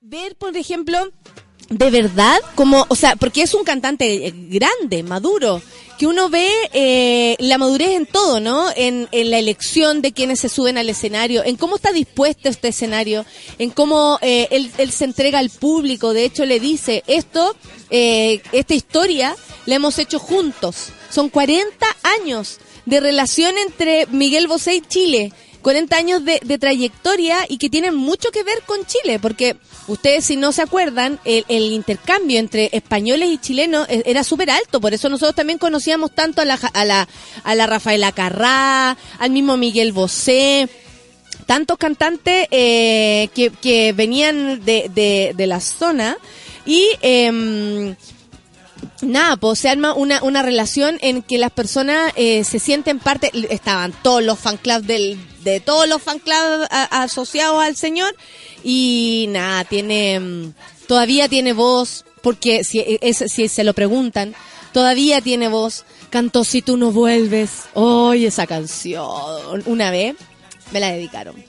ver, por ejemplo, de verdad, como, o sea, porque es un cantante eh, grande, maduro, que uno ve eh, la madurez en todo, ¿no? En, la elección de quienes se suben al escenario, en cómo está dispuesto este escenario, en cómo eh, él, él, se entrega al público. De hecho, le dice, esto, eh, esta historia la hemos hecho juntos. Son 40 años de relación entre Miguel Bosé y Chile. 40 años de, de, trayectoria y que tienen mucho que ver con Chile, porque ustedes si no se acuerdan, el, el intercambio entre españoles y chilenos e, era súper alto, por eso nosotros también conocíamos tanto a la, a la, a la Rafaela Carrá, al mismo Miguel Bosé, tantos cantantes eh, que, que venían de, de, de la zona. Y... Eh, Nada, pues se arma una, una relación en que las personas eh, se sienten parte, estaban todos los fan clubs del, de todos los fan asociados al señor. Y nada, tiene, todavía tiene voz, porque si, si se lo preguntan, todavía tiene voz, cantó Si tú no vuelves, hoy esa canción, una vez me la dedicaron.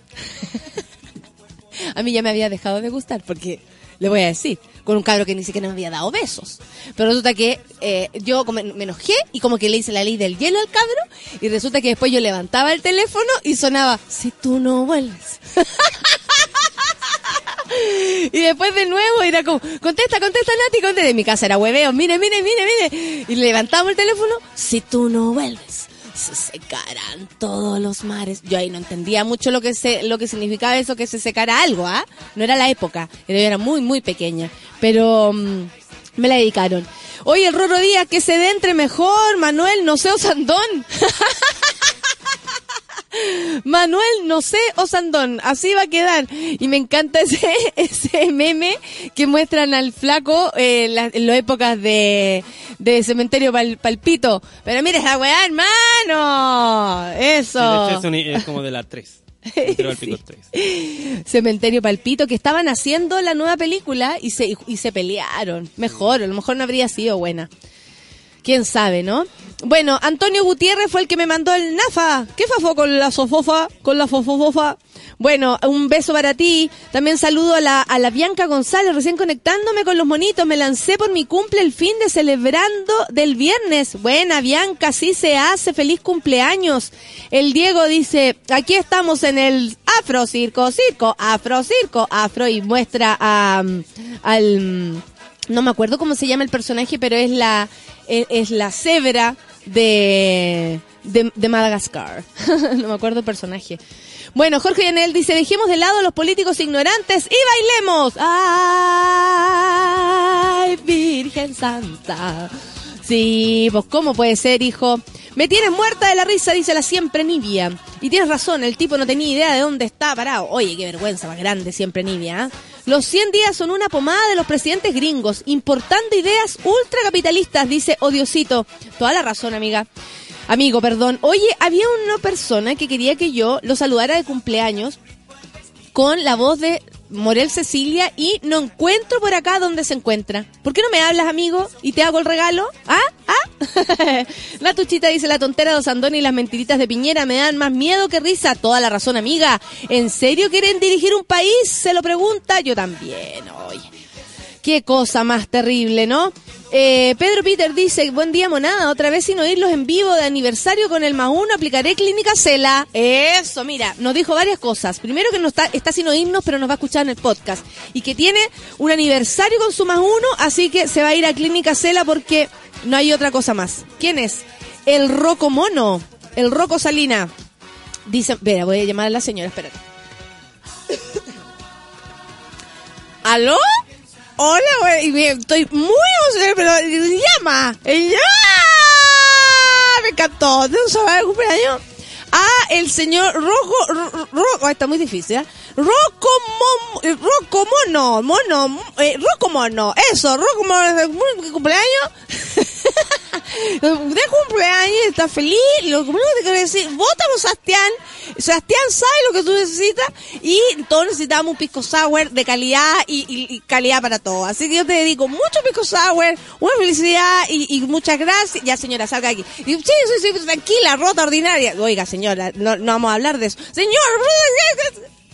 A mí ya me había dejado de gustar porque, le voy a decir, con un cabro que ni siquiera me había dado besos. Pero resulta que eh, yo como me enojé y como que le hice la ley del hielo al cabro y resulta que después yo levantaba el teléfono y sonaba, si tú no vuelves. y después de nuevo era como, contesta, contesta Nati, contesta. En mi casa era hueveo, mire, mire, mire, mire. Y levantamos el teléfono, si tú no vuelves se secarán todos los mares. Yo ahí no entendía mucho lo que se, lo que significaba eso que se secara algo, ¿ah? No era la época, era muy, muy pequeña. Pero um, me la dedicaron. Oye, el Roro Díaz, que se dé entre mejor, Manuel, no sé, Osandón. Manuel, no sé, Osandón, así va a quedar. Y me encanta ese, ese meme que muestran al flaco eh, la, en las épocas de, de Cementerio pal, Palpito. Pero mire esa weá, hermano. Eso. Sí, es, un, es como de la 3. Sí. Cementerio Palpito, que estaban haciendo la nueva película y se, y se pelearon. Mejor, a lo mejor no habría sido buena. Quién sabe, ¿no? Bueno, Antonio Gutiérrez fue el que me mandó el NAFA. ¿Qué fafó con la sofofa? Con la fofofofa. Bueno, un beso para ti. También saludo a la, a la Bianca González, recién conectándome con los monitos. Me lancé por mi cumple el fin de celebrando del viernes. Buena, Bianca, sí se hace. Feliz cumpleaños. El Diego dice, aquí estamos en el Afro Circo, Circo, Afro Circo, Afro y muestra al, no me acuerdo cómo se llama el personaje, pero es la, es, es la cebra de, de, de Madagascar. no me acuerdo el personaje. Bueno, Jorge Yanel dice, dejemos de lado a los políticos ignorantes y bailemos. Ay, Virgen Santa. Sí, pues cómo puede ser, hijo. Me tienes muerta de la risa, dice la siempre Nivia. Y tienes razón, el tipo no tenía idea de dónde está parado. Oye, qué vergüenza más grande siempre Nivia. ¿eh? Los 100 días son una pomada de los presidentes gringos, importando ideas ultracapitalistas, dice Odiosito. Toda la razón, amiga. Amigo, perdón. Oye, había una persona que quería que yo lo saludara de cumpleaños con la voz de Morel Cecilia y no encuentro por acá dónde se encuentra. ¿Por qué no me hablas, amigo? Y te hago el regalo. ¿Ah? ¿Ah? la tuchita dice la tontera de Osandón y las mentiritas de Piñera me dan más miedo que risa. Toda la razón, amiga. ¿En serio quieren dirigir un país? Se lo pregunta. Yo también, oye. Qué cosa más terrible, ¿no? Eh, Pedro Peter dice, buen día monada, otra vez sin oírlos en vivo de aniversario con el más uno, aplicaré clínica Cela. Eso, mira, nos dijo varias cosas. Primero que no está, está sin oírnos, pero nos va a escuchar en el podcast. Y que tiene un aniversario con su más uno, así que se va a ir a clínica Cela porque no hay otra cosa más. ¿Quién es? El Roco Mono, el Roco Salina. Dice, espera, voy a llamar a la señora, espérate. ¿Aló? Hola, güey, estoy muy emocionada, pero llama, ¡Ya! Me encantó, ¿de un sábado de cumpleaños? Ah, el señor Rojo, Rojo, está muy difícil, ¿eh? Rocco, Mono, Rocco Mono, Mono, eh, Rocco Mono, eso, Rocco Mono, cumpleaños. de cumpleaños, está feliz, lo primero que te quiero decir, vota por Sebastián, Sebastián sabe lo que tú necesitas y todos necesitamos un pisco sour de calidad y, y, calidad para todo. Así que yo te dedico mucho pisco sour, una felicidad y, muchas gracias. Ya señora, salga aquí. Sí, sí, sí, tranquila, rota, ordinaria. Oiga señora, no, no vamos a hablar de eso. Señor,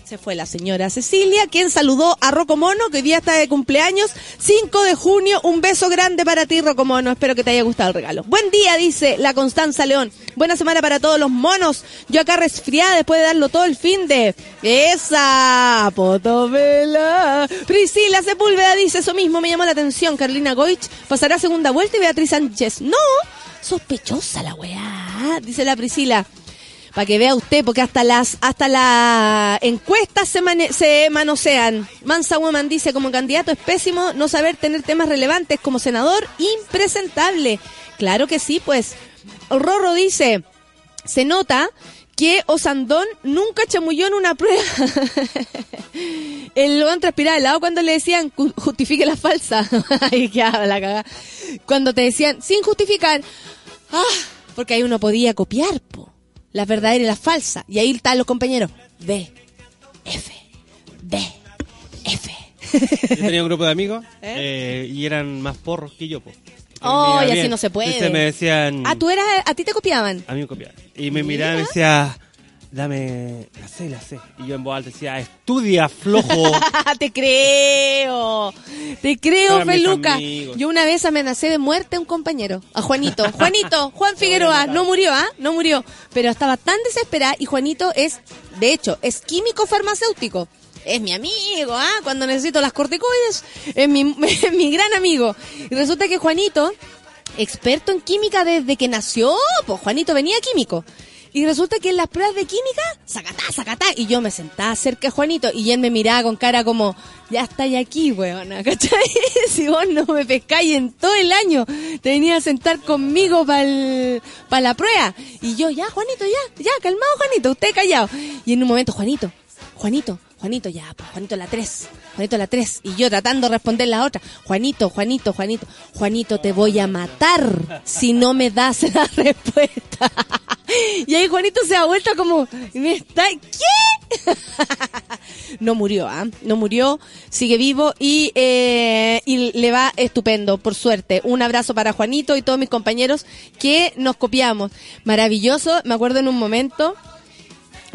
Se fue la señora Cecilia, quien saludó a Rocco Mono, que hoy día está de cumpleaños. 5 de junio, un beso grande para ti, Rocco Mono. Espero que te haya gustado el regalo. Buen día, dice la Constanza León. Buena semana para todos los monos. Yo acá resfriada después de darlo todo el fin de... ¡Esa! Potovela. Priscila Sepúlveda dice eso mismo, me llamó la atención. Carolina Goich pasará segunda vuelta y Beatriz Sánchez. No, sospechosa la weá, dice la Priscila. Para que vea usted, porque hasta las hasta las encuestas se, manosean. Mansa Woman dice, como candidato es pésimo no saber tener temas relevantes. Como senador, impresentable. Claro que sí, pues. Rorro dice, se nota que Osandón nunca chamulló en una prueba. El León transpiraba helado cuando le decían "Ju- justifique la falsa. Ay, qué la cagá. Cuando te decían sin justificar. Ah, porque ahí uno podía copiar, po. La verdadera y la falsa. Y ahí están los compañeros. B, F, B, F. Yo tenía un grupo de amigos eh, y eran más porros que yo, po. Oh, y así no se puede. Entonces me decían... Ah, tú eras, a ti te copiaban. A mí me copiaban. Y me miraban y me decía, dame la C, la C. Y yo en voz alta decía, estudia, flojo. te creo. Te creo, Feluca. Yo una vez amenacé de muerte a un compañero, a Juanito. Juanito, Juan Figueroa, no murió, ¿ah? No murió. Pero estaba tan desesperada y Juanito es, de hecho, es químico farmacéutico. Es mi amigo, ¿ah? Cuando necesito las corticoides, es mi, es mi gran amigo. Y resulta que Juanito, experto en química desde que nació, pues Juanito venía químico. Y resulta que en las pruebas de química, sacatá, sacatá. Y yo me sentaba cerca de Juanito y él me miraba con cara como, ya estáis aquí, weona, ¿cachai? si vos no me pescáis en todo el año, te venía a sentar conmigo para la prueba. Y yo, ya, Juanito, ya, ya, calmado, Juanito, usted callado. Y en un momento, Juanito, Juanito, Juanito, ya, pues, Juanito la tres, Juanito la tres. Y yo tratando de responder la otra, Juanito, Juanito, Juanito, Juanito, te voy a matar si no me das la respuesta. Y ahí Juanito se da vuelta como, ¿me está? ¿Qué? No murió, ¿ah? No murió, sigue vivo y, eh, y le va estupendo, por suerte. Un abrazo para Juanito y todos mis compañeros que nos copiamos. Maravilloso, me acuerdo en un momento,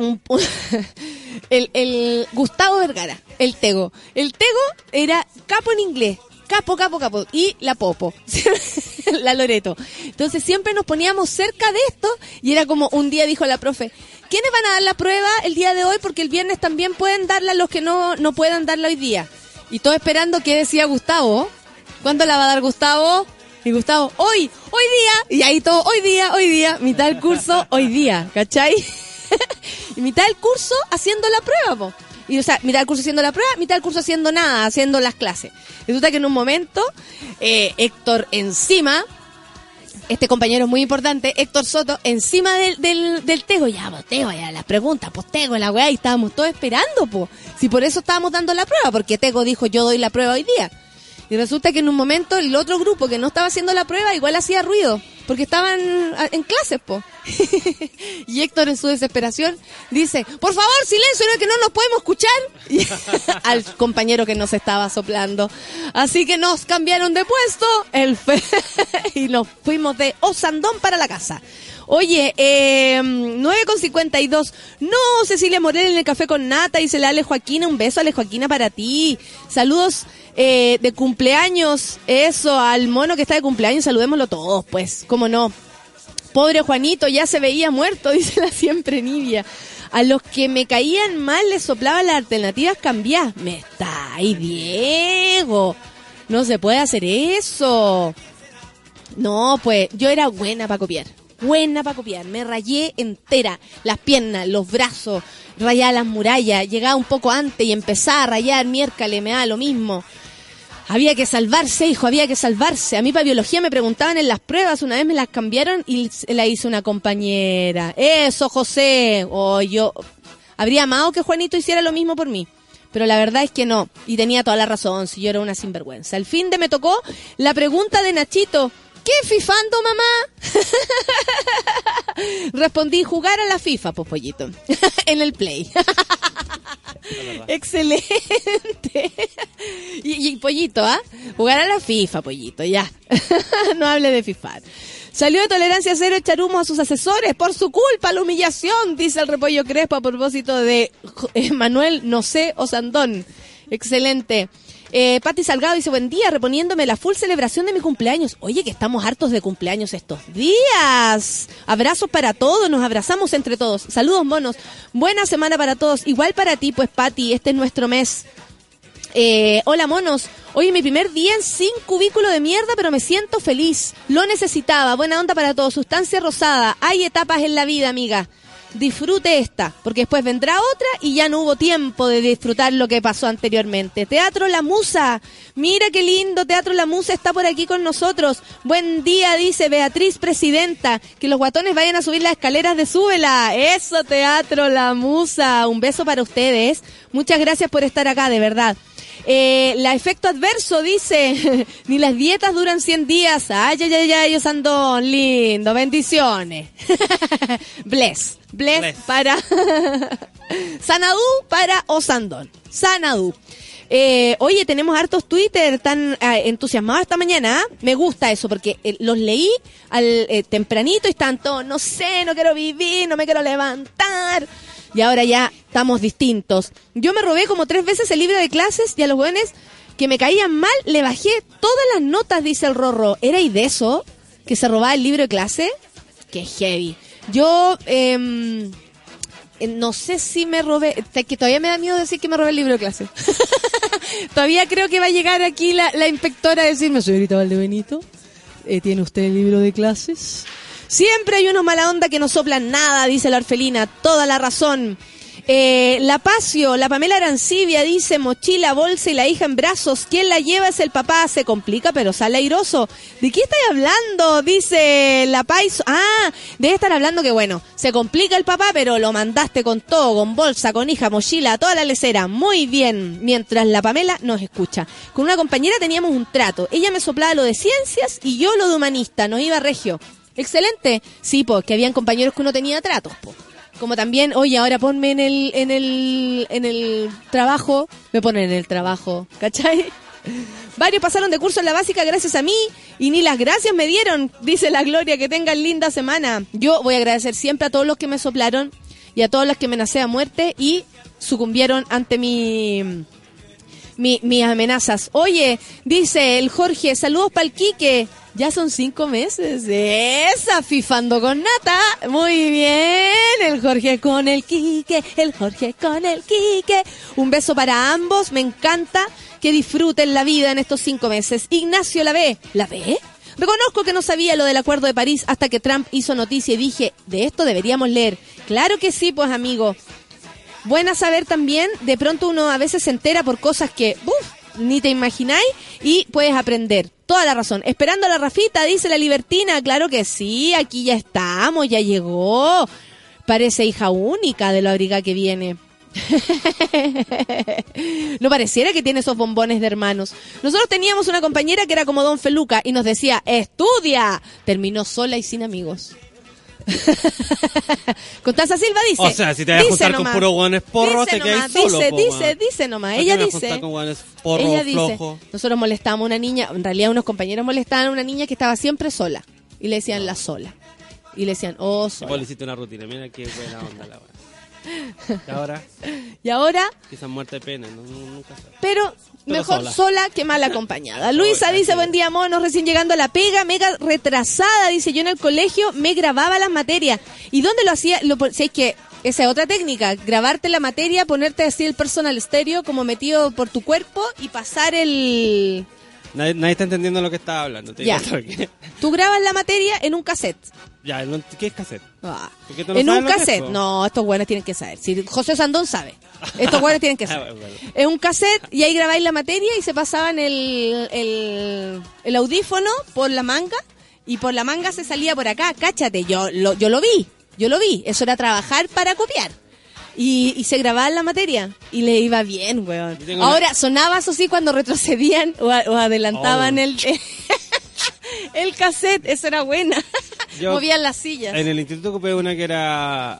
un- el, el Gustavo Vergara, el Tego. El Tego era capo en inglés. Capo, capo, capo. Y la Popo. la Loreto. Entonces siempre nos poníamos cerca de esto y era como un día dijo la profe, ¿quiénes van a dar la prueba el día de hoy? Porque el viernes también pueden darla los que no, no puedan darla hoy día. Y todo esperando que decía Gustavo. ¿Cuándo la va a dar Gustavo? Y Gustavo, hoy, hoy día. Y ahí todo, hoy día, hoy día. Mitad del curso, hoy día. ¿Cachai? y mitad del curso haciendo la prueba, po. Y, o sea, mitad del curso haciendo la prueba, mitad del curso haciendo nada, haciendo las clases. Resulta que en un momento, eh, Héctor encima, este compañero es muy importante, Héctor Soto, encima del, del, del Tego, ya, pues Tego, ya las preguntas, pues Tego, la weá, y estábamos todos esperando, pues. Si por eso estábamos dando la prueba, porque Tego dijo, yo doy la prueba hoy día. Y resulta que en un momento el otro grupo que no estaba haciendo la prueba igual hacía ruido, porque estaban a- en clases, po. y Héctor en su desesperación dice, por favor, silencio, no es que no nos podemos escuchar. Al compañero que nos estaba soplando. Así que nos cambiaron de puesto el fe y nos fuimos de Osandón para la casa. Oye, eh, 9.52. No, Cecilia Morel en el café con nata, dice la Ale Joaquina. Un beso, Ale Joaquina, para ti. Saludos eh, de cumpleaños. Eso, al mono que está de cumpleaños, saludémoslo todos, pues, cómo no. Pobre Juanito, ya se veía muerto, dice la siempre Nivia. A los que me caían mal les soplaba las alternativas cambiar. Me está ahí, Diego. No se puede hacer eso. No, pues yo era buena para copiar. Buena para copiar. Me rayé entera. Las piernas, los brazos, rayaba las murallas. Llegaba un poco antes y empezaba a rayar miércoles, me da lo mismo. Había que salvarse, hijo, había que salvarse. A mí para biología me preguntaban en las pruebas, una vez me las cambiaron y la hizo una compañera. Eso, José. O yo habría amado que Juanito hiciera lo mismo por mí. Pero la verdad es que no. Y tenía toda la razón, si yo era una sinvergüenza. Al fin de me tocó la pregunta de Nachito. ¿Qué fifando, mamá? Respondí, jugar a la FIFA, pues pollito. en el play. Excelente. y, pollito, ¿ah? Jugar a la FIFA, pollito, ya. no hable de FIFA. Salió de tolerancia cero echar humo a sus asesores por su culpa, la humillación, dice el repollo Crespo a propósito de Manuel No sé Osandón. Excelente. Eh, Pati Salgado dice, buen día, reponiéndome la full celebración de mi cumpleaños. Oye, que estamos hartos de cumpleaños estos días. Abrazos para todos, nos abrazamos entre todos. Saludos, monos. Buena semana para todos. Igual para ti, pues, Pati, este es nuestro mes. Eh, hola, monos. Hoy mi primer día en sin cubículo de mierda, pero me siento feliz. Lo necesitaba. Buena onda para todos. Sustancia rosada. Hay etapas en la vida, amiga disfrute esta, porque después vendrá otra y ya no hubo tiempo de disfrutar lo que pasó anteriormente. Teatro La Musa, mira qué lindo, Teatro La Musa está por aquí con nosotros. Buen día, dice Beatriz Presidenta, que los guatones vayan a subir las escaleras de Súbela. Eso, Teatro La Musa, un beso para ustedes. Muchas gracias por estar acá, de verdad. Eh, la efecto adverso dice, ni las dietas duran 100 días. Ay, ay, ay, ay, Osandón, lindo, bendiciones. Bless, bless, para Sanadú para Osandón. Sanadú. Eh, oye, tenemos hartos Twitter tan eh, entusiasmados esta mañana. ¿ah? Me gusta eso porque eh, los leí al eh, tempranito y están todos, no sé, no quiero vivir, no me quiero levantar y ahora ya estamos distintos. Yo me robé como tres veces el libro de clases y a los jóvenes que me caían mal le bajé todas las notas, dice el Rorro. ¿Era y de eso? ¿Que se robaba el libro de clase? Qué heavy. Yo em, eh, no sé si me robé, que todavía me da miedo decir que me robé el libro de clase. todavía creo que va a llegar aquí la, la inspectora a decirme, señorita Valdebenito, eh, ¿tiene usted el libro de clases? Siempre hay unos mala onda que no soplan nada, dice la orfelina. Toda la razón. Eh, la Pacio, la Pamela Arancibia dice mochila, bolsa y la hija en brazos. ¿Quién la lleva es el papá. Se complica, pero sale airoso. ¿De qué estáis hablando? Dice la Paiso. Ah, debe estar hablando que bueno, se complica el papá, pero lo mandaste con todo, con bolsa, con hija, mochila, toda la lecera. Muy bien. Mientras la Pamela nos escucha. Con una compañera teníamos un trato. Ella me soplaba lo de ciencias y yo lo de humanista. Nos iba regio. Excelente. Sí, pues, que habían compañeros que uno tenía tratos, po. Como también, oye, ahora ponme en el, en el, en el trabajo, me ponen en el trabajo, ¿cachai? Varios pasaron de curso en la básica gracias a mí y ni las gracias me dieron, dice la Gloria, que tengan linda semana. Yo voy a agradecer siempre a todos los que me soplaron y a todos los que me nacé a muerte y sucumbieron ante mi, mi, mis amenazas. Oye, dice el Jorge, saludos para el Quique. Ya son cinco meses. Esa, fifando con nata. Muy bien. El Jorge con el Quique. El Jorge con el Quique. Un beso para ambos. Me encanta que disfruten la vida en estos cinco meses. Ignacio la ve. ¿La ve? Reconozco que no sabía lo del acuerdo de París hasta que Trump hizo noticia y dije, de esto deberíamos leer. Claro que sí, pues amigo. Buena saber también, de pronto uno a veces se entera por cosas que, uf, ni te imagináis y puedes aprender. Toda la razón. Esperando a la Rafita, dice la libertina. Claro que sí, aquí ya estamos, ya llegó. Parece hija única de la abriga que viene. no pareciera que tiene esos bombones de hermanos. Nosotros teníamos una compañera que era como Don Feluca y nos decía, estudia. Terminó sola y sin amigos. Constanza Silva dice. O sea, si te vas a juntar con puro guanes porros, te quedas solo. Dice, po, dice, dice nomás. ¿Para Ella dice. con guanes porros, ella dice. flojos? Nosotros molestábamos a una niña, en realidad unos compañeros molestaban a una niña que estaba siempre sola. Y le decían la sola. Y le decían, oh, Vos sola. le hiciste una rutina, mira qué buena onda la weá. Y ahora, Y ahora, quizás muerte de pena, no, no- nunca sabes. pero Pero mejor sola. sola. que mal acompañada. Luisa dice, buen día, monos, recién llegando a la pega, mega retrasada, dice, yo en el colegio me grababa las materias. ¿Y dónde lo hacía? Lo, si es que esa es otra técnica, grabarte la materia, ponerte así el personal estéreo como metido por tu cuerpo y pasar el... Nadie, nadie está entendiendo lo que estaba hablando. Te Ya. Tú grabas la materia en un cassette. Ya, no- ¿qué es cassette? Ah. ¿Por qué tú no En un es, cassette. no, estos buenos tienen que saber. Si José Sandón sabe. Estos buenos tienen que Ah, saber. bueno. Es un cassette y ahí grabáis la materia y se pasaban el, el, el audífono por la manga y por la manga se salía por acá. Cáchate, yo lo, yo lo vi. Yo lo vi. Eso era trabajar para copiar. Y, y se grababa la materia y le iba bien, weón. Tengo una- Ahora, sonaba eso sí cuando retrocedían o, a- o adelantaban Oh. el, el cassette. Eso era buena. Yo- Movían las sillas. En el instituto ocupé una que era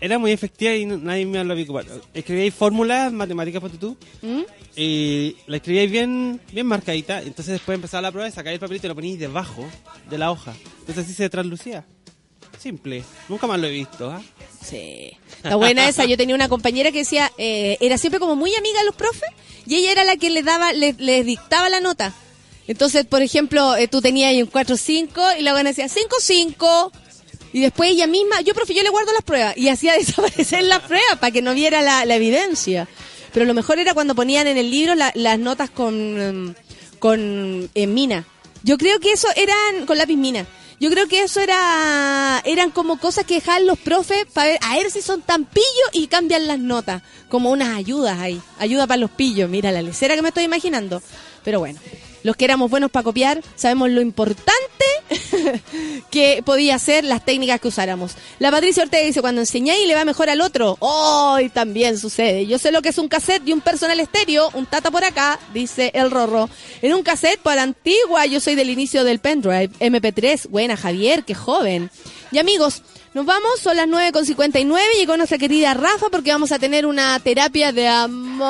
era muy efectiva y nadie me lo había ocupado. Escribíais fórmulas matemáticas, ponte tú, ¿Mm? y la escribíais bien, bien marcadita. Entonces después empezaba la prueba y sacáis el papelito y lo poníais debajo de la hoja. Entonces así se translucía. Simple. Nunca más lo he visto, ¿ah? Sí. Está buena esa. Yo tenía una compañera que decía, eh, era siempre como muy amiga de los profes y ella era la que le daba, le- les dictaba la nota. Entonces, por ejemplo, eh, tú tenías ahí un 4-5 y la buena decía 5-5. Y después ella misma, yo profe, yo le guardo las pruebas y hacía desaparecer las pruebas para que no viera la, evidencia. Pero lo mejor era cuando ponían en el libro la- las notas con, mm, con eh, mina. Yo creo que eso eran con lápiz mina. Yo creo que eso era eran como cosas que dejaban los profes para ver, a ver si son tan pillos y cambian las notas. Como unas ayudas ahí. Ayuda para los pillos. Mira la lecera que me estoy imaginando. Pero bueno, los que éramos buenos para copiar, sabemos lo importante que podía ser las técnicas que usáramos. La Patricia Ortega dice, cuando enseñáis le va mejor al otro. Hoy también sucede. Yo sé lo que es un cassette y un personal estéreo, un tata por acá, dice el Rorro. En un cassette para antigua, yo soy del inicio del pendrive, MP3. Buena, Javier, qué joven. Y amigos, nos vamos, son las 9.59, llegó nuestra querida Rafa porque vamos a tener una terapia de amor.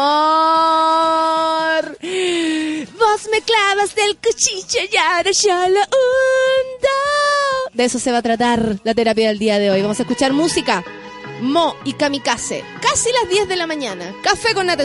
Vos me clavas del cuchillo y ahora yo lo. De eso se va a tratar la terapia del día de hoy. Vamos a escuchar música. Mo y Kamikaze. Casi las 10 de la mañana. Café con nata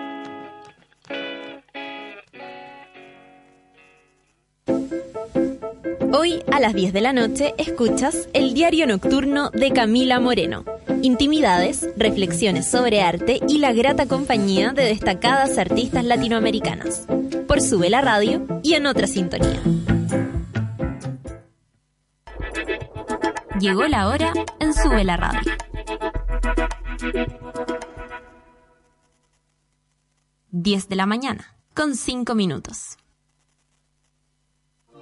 Hoy a las 10 de la noche escuchas el diario nocturno de Camila Moreno. Intimidades, reflexiones sobre arte y la grata compañía de destacadas artistas latinoamericanas. Por Sube la Radio y en otra sintonía. Llegó la hora en Sube la Radio. 10 de la mañana, con 5 minutos.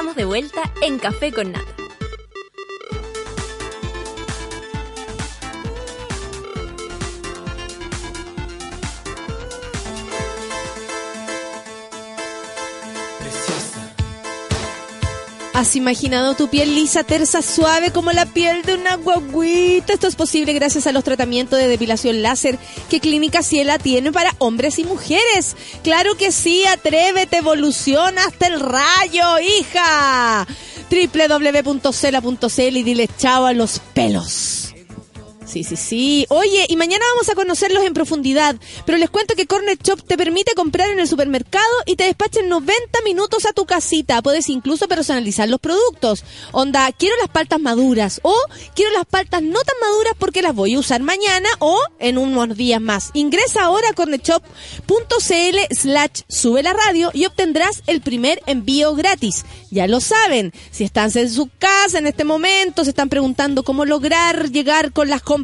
Estamos de vuelta en Café con Nata. ¿Has imaginado tu piel lisa, tersa, suave como la piel de una guaguita? Esto es posible gracias a los tratamientos de depilación láser que Clínica Ciela tiene para hombres y mujeres. Claro que sí, atrévete, evoluciona hasta el rayo, hija. www.cela.cl y dile chao a los pelos. Sí, sí, sí. Oye, y mañana vamos a conocerlos en profundidad, pero les cuento que Corner Shop te permite comprar en el supermercado y te despacha en 90 minutos a tu casita. Puedes incluso personalizar los productos. Onda, quiero las paltas maduras o quiero las paltas no tan maduras porque las voy a usar mañana o en unos días más. Ingresa ahora a cornershop.cl slash sube la radio y obtendrás el primer envío gratis. Ya lo saben, si están en su casa en este momento, se están preguntando cómo lograr llegar con las compras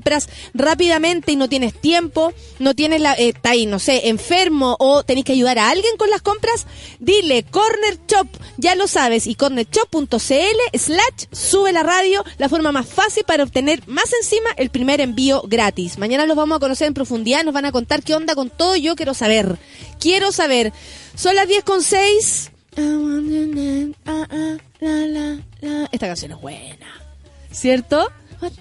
rápidamente y no tienes tiempo, no tienes la, eh, está ahí, no sé, enfermo o tenés que ayudar a alguien con las compras, dile Corner Shop, ya lo sabes, y cornershop.cl slash sube la radio, la forma más fácil para obtener más encima el primer envío gratis. Mañana los vamos a conocer en profundidad, nos van a contar qué onda con todo, yo quiero saber, quiero saber. Son las 10 con 6. Esta canción es buena. ¿Cierto?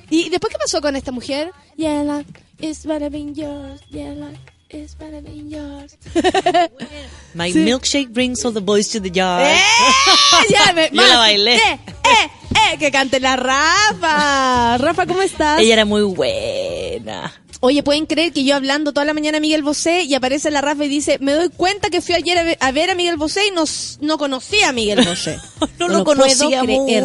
¿Y después qué pasó con esta mujer? Yeah, like, it's better than yours. Yeah, like, it's better than yours. My milkshake brings all the boys to the yard. ¡Eh! Ya, me- Yo la bailé. ¡Eh! ¡Eh! ¡Eh! ¡Que cante la Rafa! Rafa, ¿cómo estás? Ella era muy buena. Oye, ¿pueden creer que yo hablando toda la mañana a Miguel Bosé y aparece la Rafa y dice, me doy cuenta que fui ayer a ver a, ver a Miguel Bosé y no, no conocía a Miguel Bosé? No, lo lo puedo conocía creer.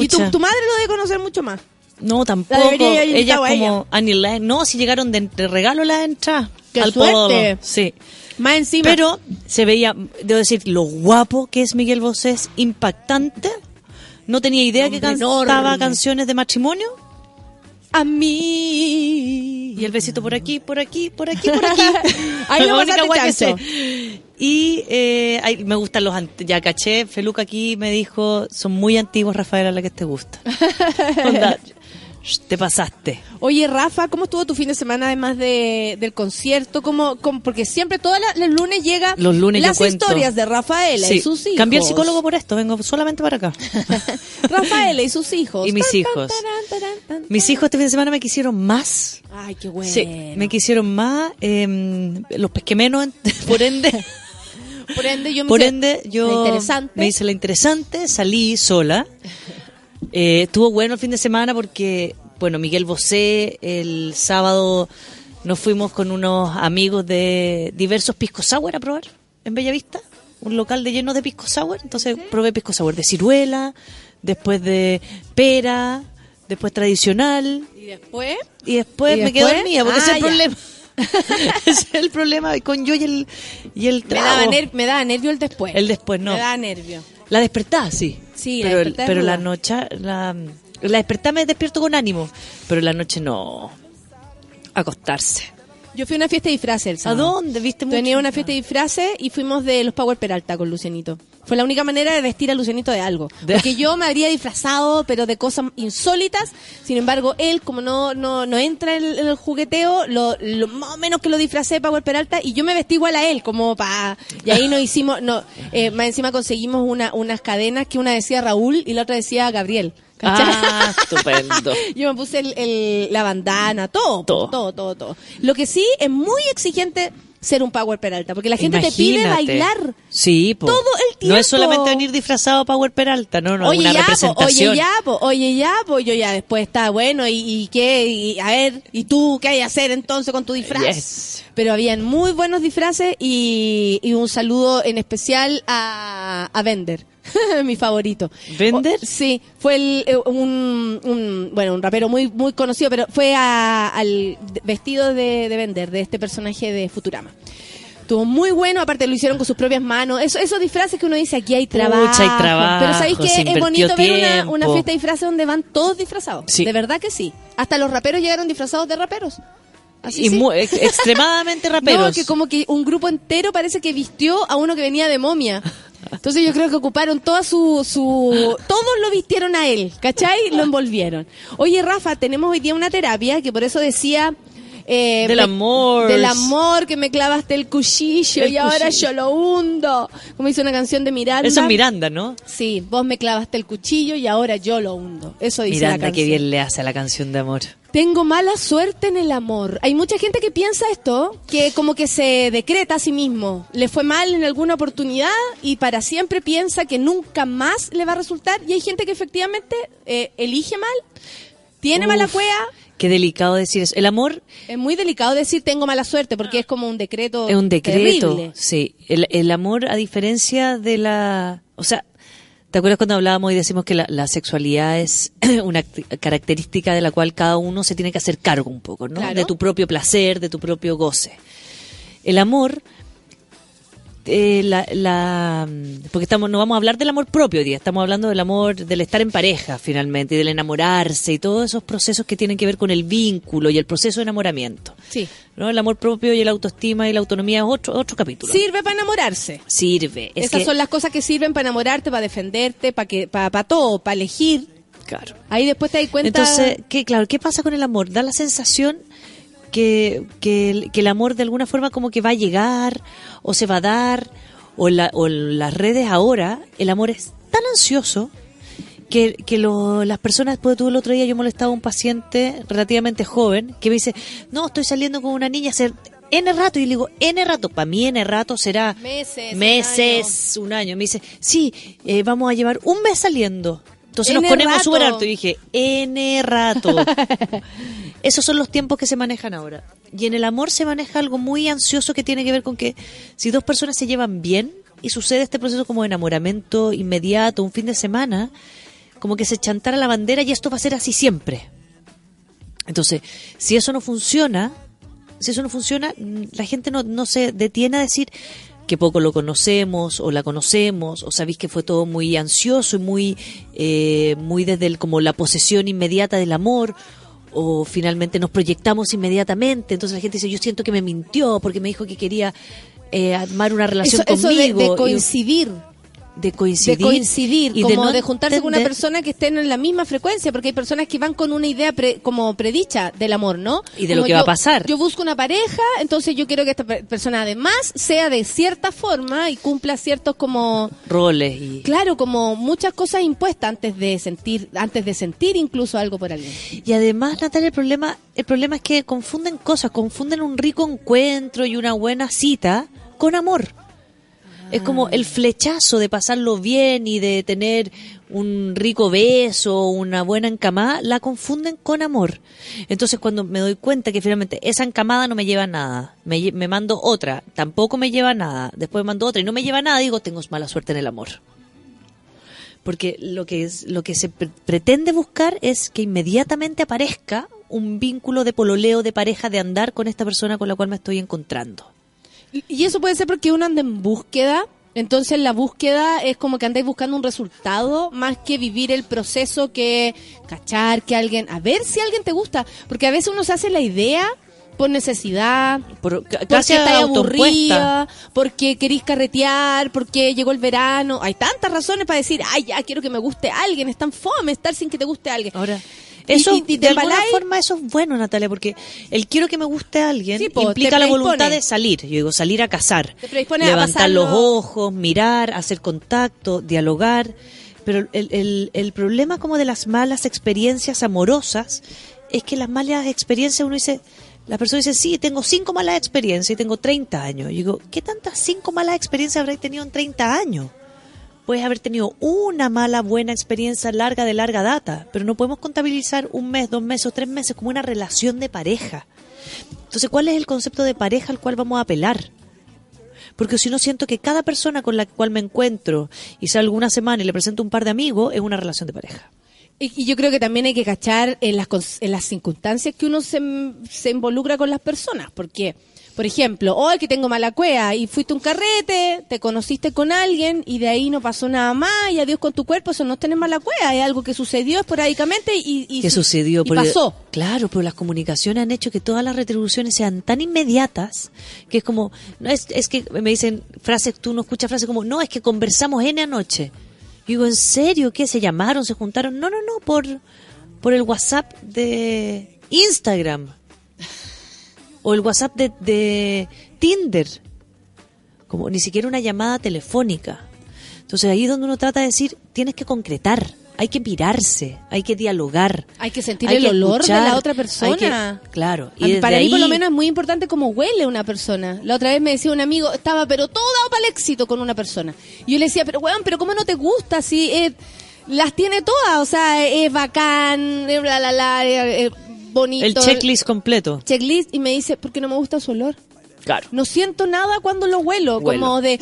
Y tu, tu madre lo debe conocer mucho más. No, tampoco. Ella como Annie Lang. No, si llegaron de, de regalo las entradas. ¡Qué al suerte! Sí. Más encima. Pero se veía, debo decir, lo guapo que es Miguel Bosé es impactante. No tenía idea que Hombre cantaba enorme. canciones de matrimonio. A mí. Y el besito por aquí, por aquí, por aquí, por aquí. Ahí lo única guay que chancho. sé. Y eh, ay, me gustan los ya caché, Feluca aquí me dijo, son muy antiguos Rafaela la que te gusta. Onda, Te pasaste. Oye, Rafa, ¿cómo estuvo tu fin de semana además de, del concierto? ¿Cómo, cómo- porque siempre todos los lunes llega Los lunes las historias de Rafaela Sí, y sus hijos. Cambié el psicólogo por esto, vengo solamente para acá. Rafaela y sus hijos. Y mis Tan, hijos. tan, Mis hijos este fin de semana me quisieron más. Ay, qué bueno. Sí, me quisieron más. eh, los pesqué menos, por ende. Por ende, yo me Por hice ende, la yo interesante. me hice la interesante, salí sola. Eh, estuvo bueno el fin de semana porque, bueno, Miguel Bosé, el sábado nos fuimos con unos amigos de diversos pisco sour a probar en Bellavista, un local de lleno de pisco sour. Entonces probé pisco sour de ciruela, después de pera, después tradicional Y después, y después, ¿Y me quedé dormida porque Ah, ese es el ya. problema. ese es el problema con yo y el, y el me trago. daba, me daba nervio el después. El después, no. Me daba nervio. La despertá, sí. Sí, la pero, es pero la noche, la, la me despierto con ánimo, pero la noche no. Acostarse. Yo fui a una fiesta de disfraces el ¿A dónde? ¿Viste mucho? Tenía una fiesta de disfraces y fuimos de los Power Peralta con Lucianito. Fue la única manera de vestir a Lucianito de algo. De- Porque yo me habría disfrazado, pero de cosas insólitas. Sin embargo, él, como no no, no entra en el, en el jugueteo, lo, lo- más o menos que lo disfracé Power Peralta y yo me vestí igual a él, como para... Y ahí nos hicimos... no eh, Más encima conseguimos una, unas cadenas que una decía Raúl y la otra decía Gabriel. Ah, estupendo. Yo me puse el, el- la bandana, todo, todo, Todo. todo, todo, Lo que sí es muy exigente ser un Power Peralta, porque la gente te pide Imagínate. bailar. Sí, po. Todo el No es tiempo. solamente venir disfrazado Power Peralta, no, no, oye, una ya, po, representación. oye, ya, po, oye, ya, pues yo ya después está bueno, y, y qué, y, a ver, ¿y tú qué hay que hacer entonces con tu disfraz? Yes. Pero habían muy buenos disfraces y, y un saludo en especial a, a Bender, mi favorito. ¿Bender? O- sí, fue el, eh, un, un- bueno, un rapero muy muy conocido, pero fue a- al vestido de, de Bender, de este personaje de Futurama. Estuvo muy bueno, aparte lo hicieron con sus propias manos. Eso, esos disfraces que uno dice, aquí hay Pucha, trabajo. hay trabajo, Pero ¿sabéis que es bonito ver una, una fiesta de disfraces donde van todos disfrazados? Sí. De verdad que sí. Hasta los raperos llegaron disfrazados de raperos. Así y sí. mu- ex- extremadamente raperos. No, que como que un grupo entero parece que vistió a uno que venía de momia. Entonces yo creo que ocuparon toda su, su... Todos lo vistieron a él, ¿cachai? Lo envolvieron. Oye, Rafa, tenemos hoy día una terapia que por eso decía... eh, Del amor. Del amor, que me clavaste el cuchillo El y ahora cuchillo. yo lo hundo. Como dice una canción de Miranda. Eso es Miranda, ¿no? Sí, vos me clavaste el cuchillo y ahora yo lo hundo. Eso dice la Miranda, canción. qué bien le hace a la canción de amor. Tengo mala suerte en el amor. Hay mucha gente que piensa esto, que como que se decreta a sí mismo. Le fue mal en alguna oportunidad y para siempre piensa que nunca más le va a resultar. Y hay gente que efectivamente eh, elige mal, tiene mala cueva. Qué delicado decir eso. El amor Es muy delicado decir tengo mala suerte porque es como un decreto. es un decreto. terrible. Sí. El, el amor, a diferencia de la. O sea, ¿te acuerdas cuando hablábamos y decimos que la, la sexualidad es una act- característica de la cual cada uno se tiene que hacer cargo un poco, ¿no? Claro. De tu propio placer, de tu propio goce. El amor. Eh, la, la- porque estamos no vamos a hablar del amor propio hoy día estamos hablando del amor del estar en pareja finalmente y del enamorarse y todos esos procesos que tienen que ver con el vínculo y el proceso de enamoramiento Sí. ¿no? El amor propio y la autoestima y la autonomía es otro, otro capítulo. Sirve para enamorarse. Sirve. Es Esas que- son las cosas que sirven para enamorarte, para defenderte, para que, para, para todo, para elegir. Claro. Ahí después te das cuenta. Entonces, ¿qué, claro, ¿qué pasa con el amor? Da la sensación que, que, el, que el amor de alguna forma como que va a llegar o se va a dar o, la, o las redes ahora el amor es tan ansioso que, que lo- las personas, después tú el otro día yo molestaba a un paciente relativamente joven que me dice, no, estoy saliendo con una niña hace N rato y le digo, N rato, para mí N rato será Meses, un meses, un año. Me dice, sí, eh, vamos a llevar un mes saliendo. Entonces nos ponemos súper alto. Y dije, N rato. Esos son los tiempos que se manejan ahora. Y en el amor se maneja algo muy ansioso que tiene que ver con que si dos personas se llevan bien y sucede este proceso como de enamoramiento inmediato, un fin de semana, como que se chantara la bandera y esto va a ser así siempre. Entonces, si eso no funciona, si eso no funciona, la gente no, no se detiene a decir que poco lo conocemos o la conocemos o sabéis que fue todo muy ansioso y muy eh, muy desde el, como la posesión inmediata del amor o finalmente nos proyectamos inmediatamente entonces la gente dice yo siento que me mintió porque me dijo que quería eh, armar una relación eso, eso de- conmigo de, y- coincidir. De coincidir. de coincidir, y como de, no juntarse con una persona que estén en la misma frecuencia, porque hay personas que van con una idea pre- como predicha del amor, ¿no? Y de Como lo que va a pasar. Yo busco una pareja, entonces yo quiero que esta pe- persona además sea de cierta forma y cumpla ciertos como roles y claro, como muchas cosas impuestas antes de sentir antes de sentir incluso algo por alguien. Y además, Natalia, el problema, el problema es que confunden cosas, confunden un rico encuentro y una buena cita con amor. Es como el flechazo de pasarlo bien y de tener un rico beso, una buena encamada, la confunden con amor. Entonces cuando me doy cuenta que finalmente esa encamada no me lleva nada, me, mando otra, tampoco me lleva nada, después me mando otra y no me lleva nada, digo, tengo mala suerte en el amor. Porque lo que, es, lo que se pre- pretende buscar es que inmediatamente aparezca un vínculo de pololeo, de pareja, de andar con esta persona con la cual me estoy encontrando. Y- eso puede ser porque uno anda en búsqueda. Entonces la búsqueda es como que andáis buscando un resultado más que vivir el proceso que cachar que alguien, a ver si alguien te gusta, porque a veces uno se hace la idea por necesidad, Por, ca- porque casi estáis autoimpuesta. aburrida, porque queréis carretear, porque llegó el verano. Hay tantas razones para decir, ay, ya quiero que me guste alguien, es tan fome estar sin que te guste alguien. Ahora, eso, y- y te de alguna forma, eso es bueno, Natalia, porque el quiero que me guste a alguien Sí, po, implica la voluntad de salir. Yo digo, salir a cazar. Te predispone a levantar los ojos, mirar, hacer contacto, dialogar. Pero el, el, el problema como de las malas experiencias amorosas es que las malas experiencias uno dice, la persona dice, sí, tengo cinco malas experiencias y tengo 30 años. Y digo, ¿qué tantas cinco malas experiencias habréis tenido en 30 años? Puedes haber tenido una mala, buena experiencia larga de larga data, pero no podemos contabilizar un mes, dos meses o tres meses como una relación de pareja. Entonces, ¿cuál es el concepto de pareja al cual vamos a apelar? Porque si no siento que cada persona con la cual me encuentro y salgo una semana y le presento un par de amigos, es una relación de pareja. Y, yo creo que también hay que cachar en las, en las circunstancias que uno se, se involucra con las personas. Porque, por ejemplo, hoy que tengo mala cueva y fuiste a un carrete, te conociste con alguien y de ahí no pasó nada más y adiós con tu cuerpo, eso no es tener mala cueva, es algo que sucedió esporádicamente y, y ¿Qué su- sucedió? y pasó. Claro, pero las comunicaciones han hecho que todas las retribuciones sean tan inmediatas que es como, no es, es que me dicen frases, tú no escuchas frases como, no, es que conversamos N anoche. Yo digo, ¿en serio? ¿Qué? ¿Se llamaron? ¿Se juntaron? No, no, no, por, por el WhatsApp de Instagram. O el WhatsApp de, de Tinder. Como ni siquiera una llamada telefónica. Entonces ahí es donde uno trata de decir, tienes que concretar, hay que mirarse, hay que dialogar. Hay que sentir Hay el que olor escuchar, de la otra persona. que- claro. Desde para mí, por lo ahí- menos, es muy importante cómo huele una persona. La otra vez me decía un amigo, estaba pero todo dado para el éxito con una persona. Y yo le decía, pero weón, pero ¿cómo no te gusta si eh, las tiene todas? O sea, es bacán, eh, la, la, la, eh, eh, bonito. El checklist completo. Checklist. Y me dice, porque no me gusta su olor. Claro. No siento nada cuando lo huelo, Huelo. como de,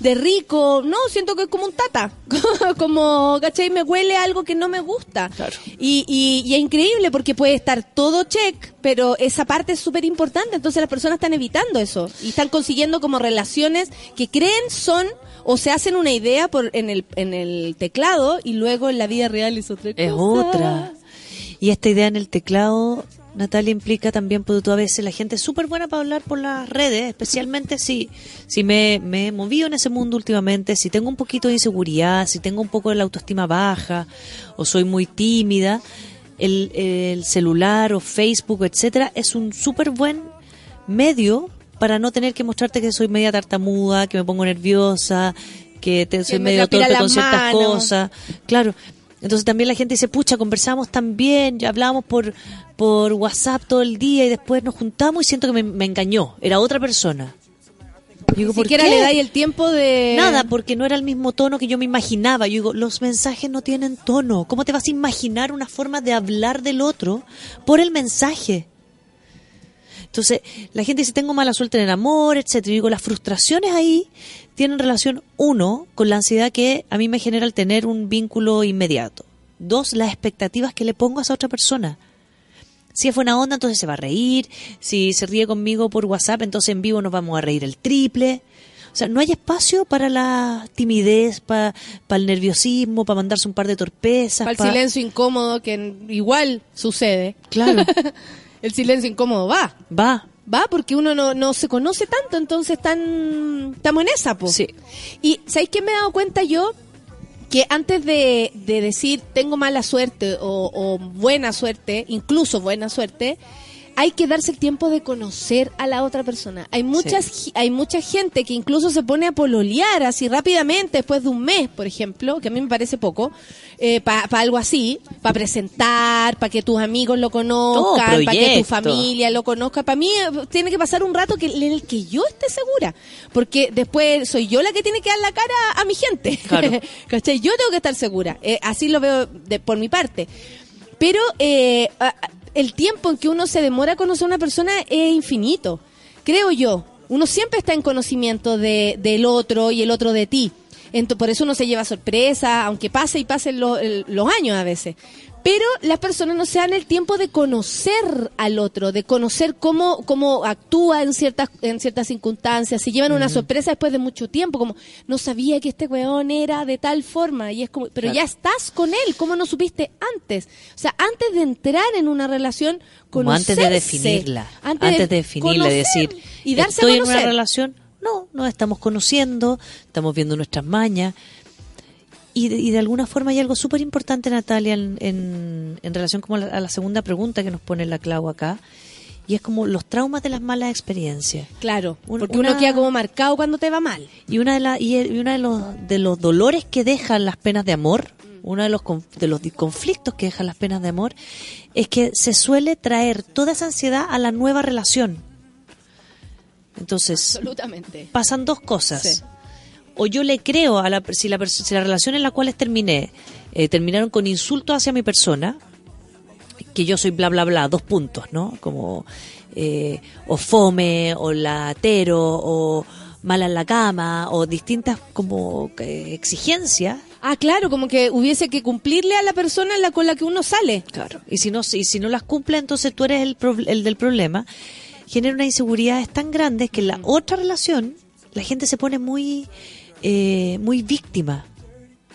de rico. No, siento que es como un tata. como, ¿cachai? Me huele algo que no me gusta. Claro. Y, y, y es increíble porque puede estar todo check, pero esa parte es súper importante. Entonces las personas están evitando eso y están consiguiendo como relaciones que creen son o se hacen una idea por en el, en el teclado y luego en la vida real es otra cosa. Es otra. Y esta idea en el teclado, Natalia, implica también, porque a veces la gente es súper buena para hablar por las redes, especialmente si, si me, me he movido en ese mundo últimamente, si tengo un poquito de inseguridad, si tengo un poco de la autoestima baja, o soy muy tímida, el, el celular o Facebook, etcétera, es un súper buen medio para no tener que mostrarte que soy media tartamuda, que me pongo nerviosa, que te, soy me medio torpe con ciertas cosas. Claro. Entonces también la gente dice, pucha, conversamos tan bien, ya hablábamos por, por WhatsApp todo el día y después nos juntamos y siento que me, me engañó, era otra persona. Yo digo, Ni ¿por siquiera qué? le dais el tiempo de... Nada, porque no era el mismo tono que yo me imaginaba. Yo digo, los mensajes no tienen tono. ¿Cómo te vas a imaginar una forma de hablar del otro por el mensaje? Entonces, la gente dice, tengo mala suerte en el amor, etcétera. Yo digo, las frustraciones ahí tienen relación, uno, con la ansiedad que a mí me genera el tener un vínculo inmediato. Dos, las expectativas que le pongo a esa otra persona. Si es buena onda, entonces se va a reír. Si se ríe conmigo por WhatsApp, entonces en vivo nos vamos a reír el triple. O sea, no hay espacio para la timidez, para el nerviosismo, para mandarse un par de torpezas. Para el pa- silencio incómodo que igual sucede. Claro, El silencio incómodo va. va. ¿va? Porque uno no, no se conoce tanto, entonces tan, estamos en esa, po. Sí. Y ¿sabéis qué me he dado cuenta yo? Que antes de, de decir tengo mala suerte o, o buena suerte, incluso buena suerte, hay que darse el tiempo de conocer a la otra persona. Hay muchas hay mucha gente que incluso se pone a pololear así rápidamente después de un mes, por ejemplo, que a mí me parece poco, para algo así, para presentar, para que tus amigos lo conozcan, para que tu familia lo conozca. Para mí eh, tiene que pasar un rato que, en el que yo esté segura, porque después soy yo la que tiene que dar la cara a mi gente. Claro. ¿Cachai? Yo tengo que estar segura. Eh, así lo veo de, por mi parte. Pero eh, el tiempo en que uno se demora a conocer a una persona es infinito, creo yo. Uno siempre está en conocimiento de, del otro y el otro de ti. Por eso uno se lleva sorpresa, aunque pase y pasen los años a veces. Pero las personas no se dan el tiempo de conocer al otro, de conocer cómo, cómo actúa en ciertas, en ciertas circunstancias. Se llevan una sorpresa después de mucho tiempo, como no sabía que este weón era de tal forma. Y es como, pero ya estás con él, ¿cómo no supiste antes? O sea, antes de entrar en una relación, Como antes de definirla. Antes, de definirla, decir, y darse estoy a en una relación. No, nos estamos conociendo, estamos viendo nuestras mañas. Y de, y de alguna forma hay algo súper importante, Natalia, en, en, en relación como a la, a la segunda pregunta que nos pone la Clau acá. Y es como los traumas de las malas experiencias. Claro, Un- porque una- uno queda como marcado cuando te va mal. Y una de la, y y uno de los de los dolores que dejan las penas de amor, uno de los de los conflictos que dejan las penas de amor es que se suele traer toda esa ansiedad a la nueva relación. Entonces, Absolutamente. pasan dos cosas. Sí. O yo le creo a la si la si la relación en la cual terminé eh, terminaron con insultos hacia mi persona, que yo soy bla bla bla, dos puntos, ¿no? Como eh, o fome, o latero, o mala en la cama, o distintas como eh, exigencias. Ah, claro, como que hubiese que cumplirle a la persona la con la que uno sale. Claro. Y si no, y si no las cumple, entonces tú eres el, prob- el del problema. Genera una inseguridad tan grande que en la otra relación la gente se pone muy, eh, muy víctima.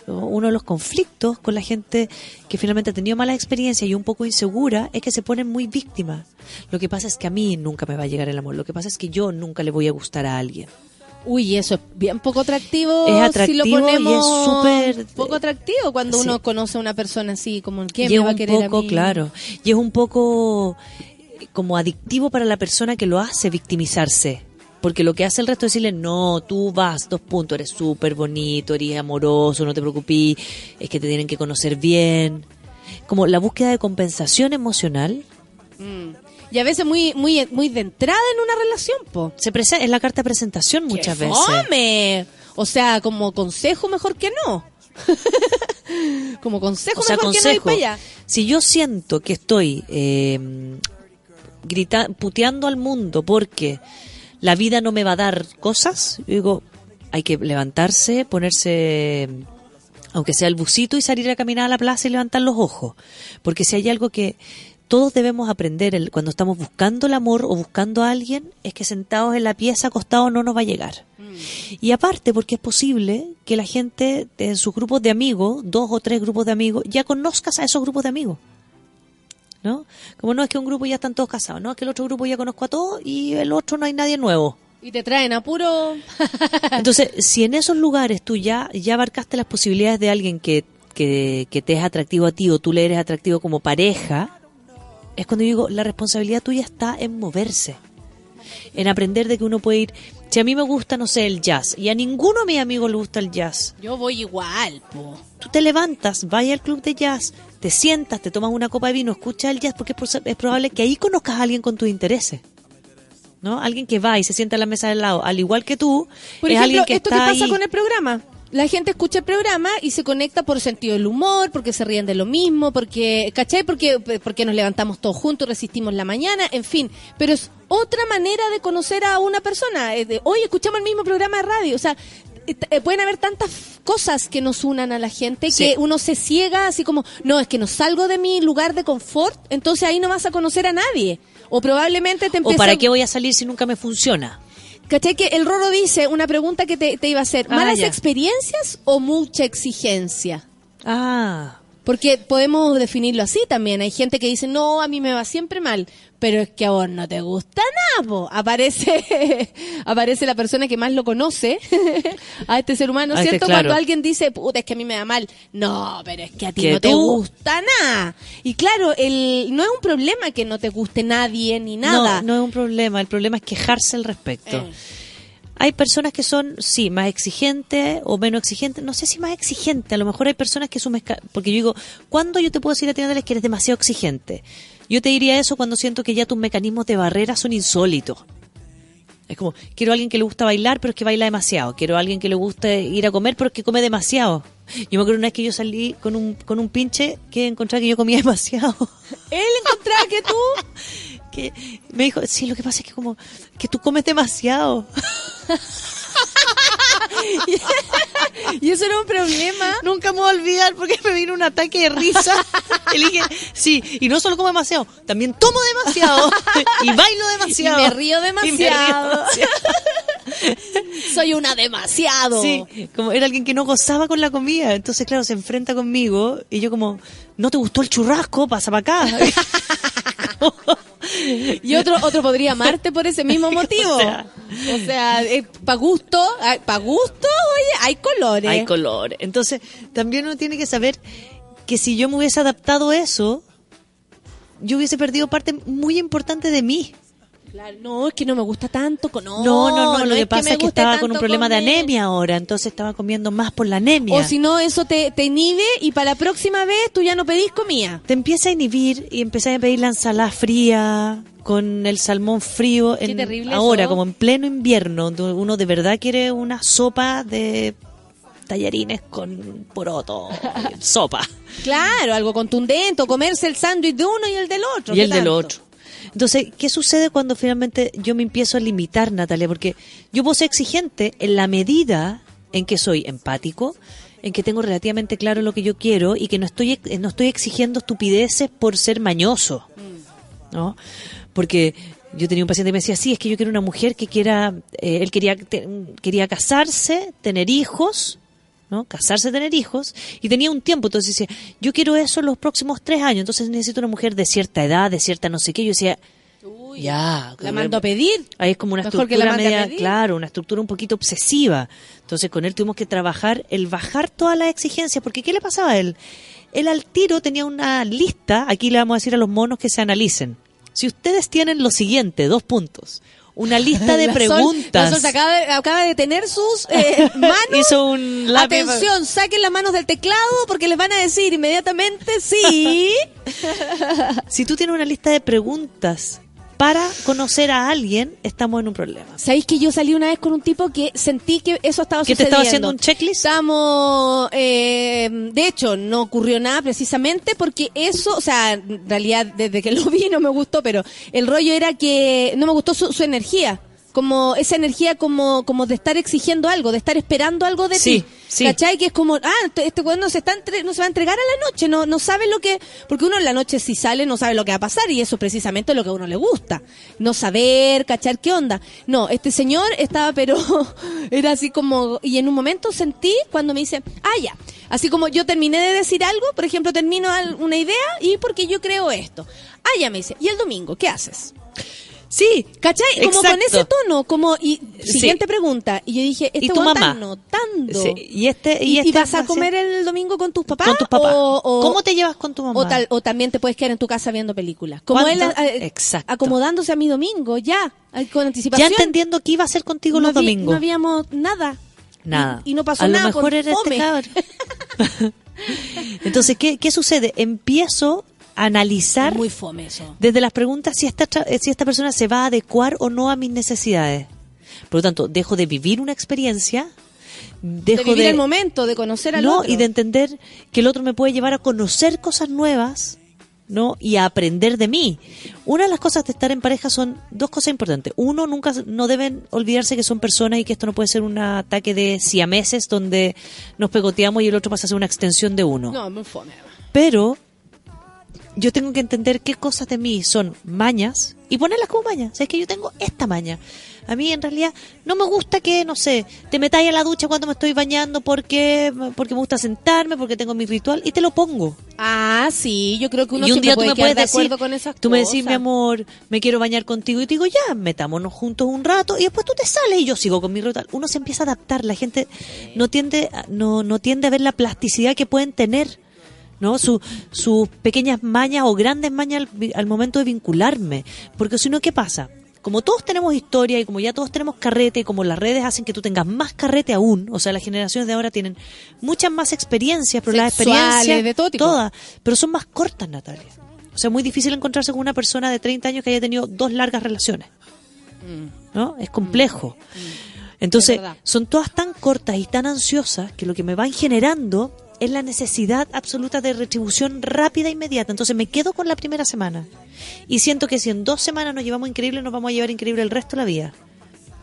¿no? Uno de los conflictos con la gente que finalmente ha tenido mala experiencia y un poco insegura es que se ponen muy víctimas. Lo que pasa es que a mí nunca me va a llegar el amor. Lo que pasa es que yo nunca le voy a gustar a alguien. Uy, eso es bien poco atractivo. Es si atractivo y es súper- poco atractivo cuando Sí. uno conoce a una persona así, como el que y me va a un querer poco, a mí. claro, y es un poco eh, como adictivo para la persona que lo hace victimizarse. Porque lo que hace el resto es decirle, no, tú vas, dos puntos, eres súper bonito, eres amoroso, no te preocupes, es que te tienen que conocer bien. Como la búsqueda de compensación emocional Mm. Y a veces muy muy muy de entrada en una relación, po. se es la carta de presentación muchas ¡Qué veces. fome! O sea, como consejo mejor que no. como consejo O sea, mejor que no ir para allá. si yo siento que estoy eh, grita- puteando al mundo porque la vida no me va a dar cosas, yo digo, hay que levantarse, ponerse, aunque sea el busito, y salir a caminar a la plaza y levantar los ojos. Porque si hay algo que todos debemos aprender el- cuando estamos buscando el amor o buscando a alguien, es que sentados en la pieza, acostados, no nos va a llegar. Y aparte, porque es posible que la gente en sus grupos de amigos, dos o tres grupos de amigos, ya conozcas a esos grupos de amigos. ¿No? Como no es que un grupo ya están todos casados, no es que el otro grupo ya conozco a todos y el otro no hay nadie nuevo. Y te traen a puro... Entonces, si en esos lugares tú ya, ya abarcaste las posibilidades de alguien que, que, que te es atractivo a ti o tú le eres atractivo como pareja, es cuando yo digo, la responsabilidad tuya está en moverse, en aprender de que uno puede ir. Si a mí me gusta, no sé, el jazz, y a ninguno de mis amigos le gusta el jazz, Yo voy igual, po. tú te levantas, vas al club de jazz, te sientas, te tomas una copa de vino, escuchas el jazz, porque es, probable que ahí conozcas a alguien con tus intereses. ¿No? Alguien que va y se sienta a la mesa del lado, al igual que tú, Por es ejemplo, alguien que esto que está pasa ahí. con el programa. La gente escucha el programa y se conecta por sentido del humor, porque se ríen de lo mismo, porque, ¿cachai? Porque, porque nos levantamos todos juntos, resistimos la mañana, en fin. Pero es otra manera de conocer a una persona. Es de, Oye, escuchamos el mismo programa de radio. O sea, eh, eh, pueden haber tantas cosas que nos unan a la gente Sí. que uno se ciega así como, no, es que no salgo de mi lugar de confort, entonces ahí no vas a conocer a nadie. O probablemente te ¿O empieza para qué voy a salir si nunca me funciona? ¿Cachai? Que el Roro dice una pregunta que te, te iba a hacer. Ah, ¿Malas experiencias o mucha exigencia? Ah, Porque podemos definirlo así también. Hay gente que dice, no, a mí me va siempre mal. Pero es que a vos no te gusta nada, po. Aparece, aparece la persona que más lo conoce a este ser humano, A este, ¿cierto? claro. Cuando alguien dice, puta, es que a mí me da mal. No, pero es que a ti Que no te gusta nada. Y claro, el, no es un problema que no te guste nadie ni nada. No, no es un problema. El problema es quejarse al respecto. Eh. Hay personas que son, sí, más exigentes o menos exigentes. No sé si más exigentes. A lo mejor hay personas que su Porque yo digo, ¿cuándo yo te puedo decir a ti, Natalia, que eres demasiado exigente? Yo te diría eso cuando siento que ya tus mecanismos de barrera son insólitos. Es como, quiero a alguien que le gusta bailar, pero es que baila demasiado. Quiero a alguien que le guste ir a comer, pero es que come demasiado. Yo me acuerdo una vez que yo salí con un, con un pinche que encontraba que yo comía demasiado. Él encontraba que tú que me dijo, sí, lo que pasa es que como que tú comes demasiado. Y eso era un problema. Nunca me voy a olvidar porque me vino un ataque de risa. Y dije, sí, y no solo como demasiado, también tomo demasiado y bailo demasiado. Y me río Y me río demasiado. demasiado. Soy una demasiado. Sí, como era alguien que no gozaba con la comida. Entonces, claro, se enfrenta conmigo y yo como, ¿no te gustó el churrasco? Pasa para acá. Y otro otro podría amarte por ese mismo motivo. O sea. o sea, para gusto, para gusto, oye, hay colores. Hay color. Entonces, también uno tiene que saber que si yo me hubiese adaptado a eso, yo hubiese perdido parte muy importante de mí. Claro, no, es que no me gusta tanto. con- No, No, no, no, lo es que pasa es que estaba con un problema de anemia ahora, entonces estaba comiendo más por la anemia. O si no, eso te, te inhibe y para la próxima vez tú ya no pedís comida. Te empieza a inhibir y empezás a pedir la ensalada fría con el salmón frío. Qué terrible ahora, eso. como en pleno invierno, uno de verdad quiere una sopa de tallarines con poroto, sopa. Claro, algo contundente, comerse el sándwich de uno y el del otro. y ¿qué el del otro. Entonces, ¿qué sucede cuando finalmente yo me empiezo a limitar, Natalia? Porque yo puedo ser exigente en la medida en que soy empático, en que tengo relativamente claro lo que yo quiero y que no estoy no estoy exigiendo estupideces por ser mañoso, ¿no? Porque yo tenía un paciente que me decía, sí, es que yo quiero una mujer que quiera, eh, él quería quería casarse, tener hijos, ¿no? Casarse, tener hijos, y tenía un tiempo, entonces decía, yo quiero eso en los próximos tres años, entonces necesito una mujer de cierta edad, de cierta no sé qué, yo decía, ya, La mando a pedir. Ahí es como una Mejor estructura media, claro, una estructura un poquito obsesiva. Entonces con él tuvimos que trabajar el bajar todas las exigencias, porque ¿qué le pasaba a él? Él al tiro tenía una lista, aquí le vamos a decir a los monos que se analicen. Si ustedes tienen lo siguiente, dos puntos, una lista de La Sol- preguntas. la Sol se acaba, de, acaba de tener sus eh, manos. Hizo un lápiz. Atención, saquen las manos del teclado porque les van a decir inmediatamente sí. Si tú tienes una lista de preguntas para conocer a alguien, estamos en un problema. ¿Sabéis que yo salí una vez con un tipo que sentí que eso estaba ¿Que te sucediendo? estaba haciendo un checklist? Estábamos, eh, de hecho, no ocurrió nada precisamente porque eso, o sea, en realidad desde que lo vi no me gustó, pero el rollo era que no me gustó su, su energía. Como esa energía como, como de estar exigiendo algo, de estar esperando algo de Sí, ti. sí. ¿Cachai? Que es como, ah, este- este weón no se, está entre- no se va a entregar a la noche, no, no sabe lo que, porque uno en la noche si sale no sabe lo que va a pasar y eso precisamente es lo que a uno le gusta. No saber, cachar qué onda. No, este señor estaba pero, era así como, y en un momento sentí cuando me dice, ah, ya. Así como yo terminé de decir algo, por ejemplo, termino una idea y porque yo creo esto. Ah, ya me dice, ¿y el domingo qué haces? Sí, ¿Cachai? Como con Exacto. ese tono, como, y Sí. siguiente pregunta. Y yo dije, este ¿Y tu mamá? notando. Sí, y este- y ¿Y, este y vas va a a comer ser- el domingo con tus papás? con tus papás. O, o- ¿Cómo te llevas con tu mamá? o, tal, o también te puedes quedar en tu casa viendo películas. Como él ¿Cuándo? eh, Exacto. acomodándose a mi domingo, ya, con ya anticipación. entendiendo qué iba a hacer contigo no los domingos. No habíamos nada. Nada. Y, no pasó a nada. lo mejor era este. Entonces, ¿qué, ¿qué sucede? Empiezo a analizar Muy fome eso. desde las preguntas si esta, si esta persona se va a adecuar o no a mis necesidades. Por lo tanto, dejo de vivir una experiencia, dejo de vivir el momento, de conocer al no, otro. y de entender que el otro me puede llevar a conocer cosas nuevas, ¿no? Y a aprender de mí. Una de las cosas de estar en pareja son dos cosas importantes. Uno, nunca, no deben olvidarse que son personas y que esto no puede ser un ataque de siameses donde nos pegoteamos y el otro pasa a ser una extensión de uno. No, muy fome. Pero yo tengo que entender qué cosas de mí son mañas y ponerlas como mañas. O sea, es que yo tengo esta maña. A mí en realidad no me gusta que, no sé, te metáis a la ducha cuando me estoy bañando porque, porque me gusta sentarme, porque tengo mi ritual y te lo pongo. Ah, sí, yo creo que uno y un día tú puede me quedar puedes de decir, con esas tú me decís, mi amor, me quiero bañar contigo y te digo, ya, metámonos juntos un rato y después tú te sales y yo sigo con mi ritual. Uno se empieza a adaptar, la gente no tiende, no, no tiende a ver la plasticidad que pueden tener. ¿No? Su- sus pequeñas mañas o grandes mañas al, al momento de vincularme. Porque si no, ¿qué pasa? Como todos tenemos historia y como ya todos tenemos carrete y como las redes hacen que tú tengas más carrete aún, o sea, las generaciones de ahora tienen muchas más experiencias, pero las experiencias de todo tipo. todas, pero son más cortas, Natalia. O sea, muy difícil encontrarse con una persona de 30 años que haya tenido dos largas relaciones. ¿No? Es complejo. Entonces, Es verdad. son todas tan cortas y tan ansiosas que lo que me van generando es la necesidad absoluta de retribución rápida e inmediata. Entonces me quedo con la primera semana. Y siento que si en dos semanas nos llevamos increíble, nos vamos a llevar increíble el resto de la vida.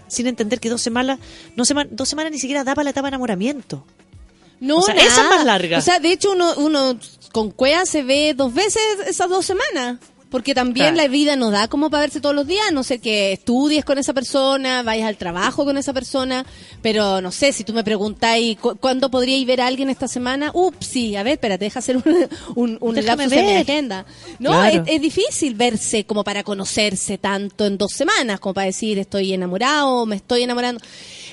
Sin entender que dos semanas, no sema- dos semanas ni siquiera da para la etapa de enamoramiento. No, O sea, nada. esa es más larga. O sea, de hecho, uno, uno con cuea se ve dos veces esas dos semanas. Porque también Claro. la vida no da como para verse todos los días, no sé que estudies con esa persona, vayas al trabajo con esa persona, pero no sé, si tú me preguntáis cu- cuándo podríais ver a alguien esta semana, ups, sí, a ver, espérate, deja hacer un, un, un lapsus en mi agenda. No, Claro. es, es difícil verse como para conocerse tanto en dos semanas, como para decir estoy enamorado, me estoy enamorando.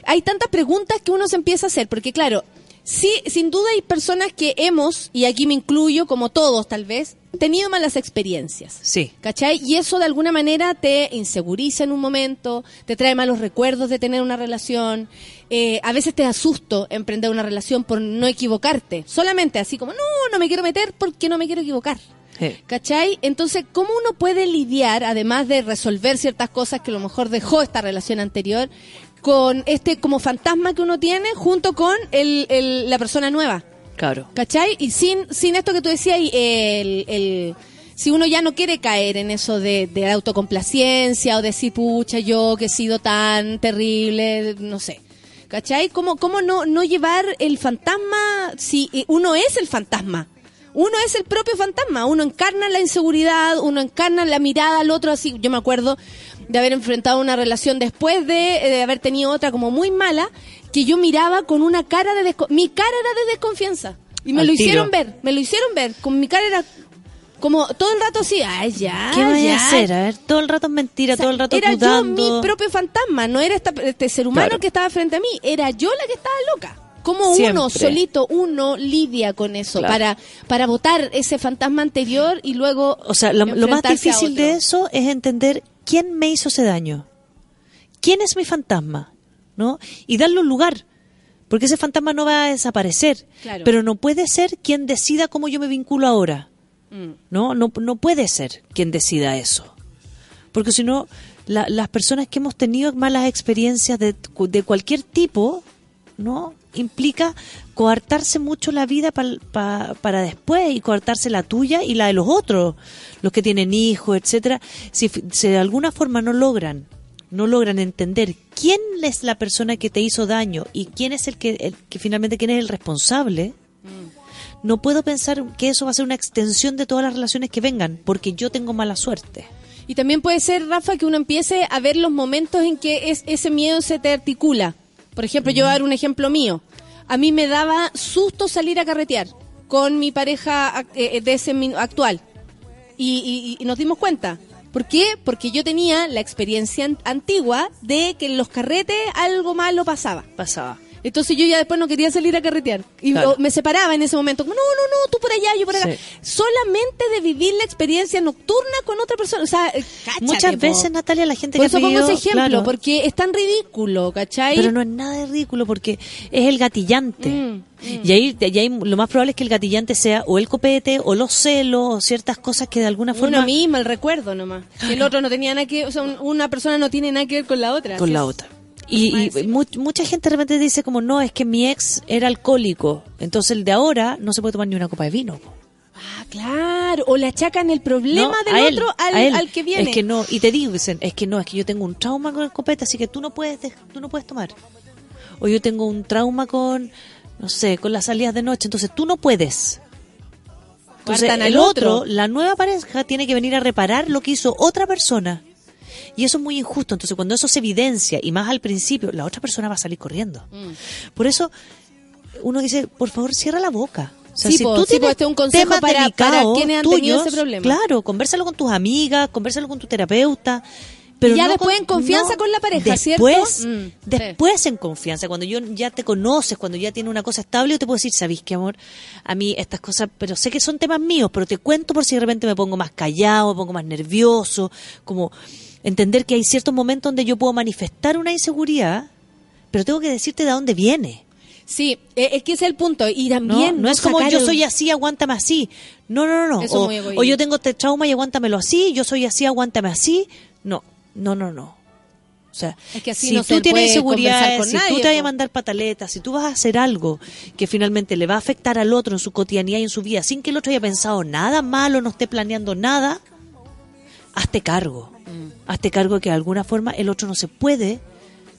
Hay tantas preguntas que uno se empieza a hacer, porque claro, sí, sin duda hay personas que hemos, y aquí me incluyo como todos tal vez, tenido malas experiencias. Sí. ¿Cachai? Y eso de alguna manera te inseguriza en un momento, te trae malos recuerdos de tener una relación. eh, a veces te asusto emprender una relación por no equivocarte. Solamente así como, no, no me quiero meter porque no me quiero equivocar. Sí. ¿Cachai? Entonces, ¿cómo uno puede lidiar, además de resolver ciertas cosas que a lo mejor dejó esta relación anterior, con este como fantasma que uno tiene junto con el, el- la persona nueva? Claro. ¿Cachai? Y sin, sin esto que tú decías, el, el- si uno ya no quiere caer en eso de, de autocomplacencia o decir, pucha, yo que he sido tan terrible, no sé. ¿Cachai? ¿Cómo, cómo no, no llevar el fantasma si eh, uno es el fantasma? Uno es el propio fantasma, uno encarna la inseguridad, uno encarna la mirada al otro así. Yo me acuerdo de haber enfrentado una relación después de, eh, de haber tenido otra como muy mala, que yo miraba con una cara de mi cara era de desconfianza. Y me Al lo tiro. hicieron ver, me lo hicieron ver, con mi cara era como todo el rato así, ay ya, ¿Qué voy ya. a hacer? A ver, todo el rato es mentira, O sea, todo el rato era dudando. yo mi propio fantasma, no era esta- este ser humano Claro. que estaba frente a mí, era yo la que estaba loca. Como uno solito, uno lidia con eso Claro. para para votar ese fantasma anterior y luego O sea, lo, lo más difícil de eso es entender quién me hizo ese daño. ¿Quién es mi fantasma? ¿No? Y darle un lugar. Porque ese fantasma no va a desaparecer. Claro. Pero no puede ser quien decida cómo yo me vinculo ahora. Mm. ¿No? No, no puede ser quien decida eso. Porque si no, la- las personas que hemos tenido malas experiencias de, de cualquier tipo, ¿no? Implica coartarse mucho la vida pa- para después y coartarse la tuya y la de los otros, los que tienen hijos, etcétera. Si de alguna forma no logran, no logran entender quién es la persona que te hizo daño y quién es el que, el que finalmente quién es el responsable, no puedo pensar que eso va a ser una extensión de todas las relaciones que vengan, porque yo tengo mala suerte. Y también puede ser, Rafa, que uno empiece a ver los momentos en que es, ese miedo se te articula. Por ejemplo, yo voy a dar un ejemplo mío. A mí me daba susto salir a carretear con mi pareja eh, de ese actual. Y, y- y nos dimos cuenta. ¿Por qué? Porque yo tenía la experiencia an- antigua de que en los carretes algo malo pasaba. Pasaba. Entonces yo ya después no quería salir a carretear. Y Claro. me separaba en ese momento. Como, no, no, no, tú por allá, yo por acá. Sí. Solamente de vivir la experiencia nocturna con otra persona. O sea, eh, cáchate, Muchas po. veces, Natalia, la gente Por que eso ha pongo ese vivido- ejemplo, claro, porque es tan ridículo, ¿cachai? Pero no es nada de ridículo porque es el gatillante. Mm, Y ahí, y ahí lo más probable es que el gatillante sea o el copete o los celos o ciertas cosas que de alguna forma Una misma, el recuerdo nomás. Que el otro no tenía nada que... O sea, un- una persona no tiene nada que ver con la otra. con la otra. Y, y mu- mucha gente de repente dice como, no, es que mi ex era alcohólico, entonces el de ahora no se puede tomar ni una copa de vino. po". Ah, claro. O le achacan el problema No, del él, otro al, al que viene. Es que no, y te dicen, es que no, es que yo tengo un trauma con el copete, así que tú no puedes, tú no puedes tomar. O yo tengo un trauma con, no sé, con las salidas de noche, entonces tú no puedes. Entonces el al otro, otro. la nueva pareja, tiene que venir a reparar lo que hizo otra persona. Y eso es muy injusto. Entonces, cuando eso se evidencia, y más al principio, la otra persona va a salir corriendo. Mm. Por eso, uno dice, por favor, cierra la boca. O sea, Sí, si po, tú sí, tienes este es un consejo temas para- para quienes han tenido ese problema. Claro, conversalo con tus amigas, conversalo con tu terapeuta. Pero ya no después en confianza con la pareja, ¿cierto? después, Mm, sí. Después en confianza, cuando yo ya te conoces, cuando ya tienes una cosa estable, yo te puedo decir, ¿sabéis qué, amor? A mí estas cosas, pero sé que son temas míos, pero te cuento por si de repente me pongo más callado, me pongo más nervioso, como entender que hay ciertos momentos donde yo puedo manifestar una inseguridad, pero tengo que decirte de dónde viene. Sí, eh, es que ese es el punto. Y también. No, es como yo el- soy así, aguántame así. No, no, no, no. O, o yo tengo este trauma y aguántamelo así, yo soy así, aguántame así. No, no, no, no. O sea, Es que así si no tú tienes inseguridades, si nadie, tú te vas a mandar pataletas, si tú vas a hacer algo que finalmente le va a afectar al otro en su cotidianidad y en su vida, sin que el otro haya pensado nada malo, no esté planeando nada, hazte cargo. Mm. Hazte cargo de que de alguna forma el otro no se puede,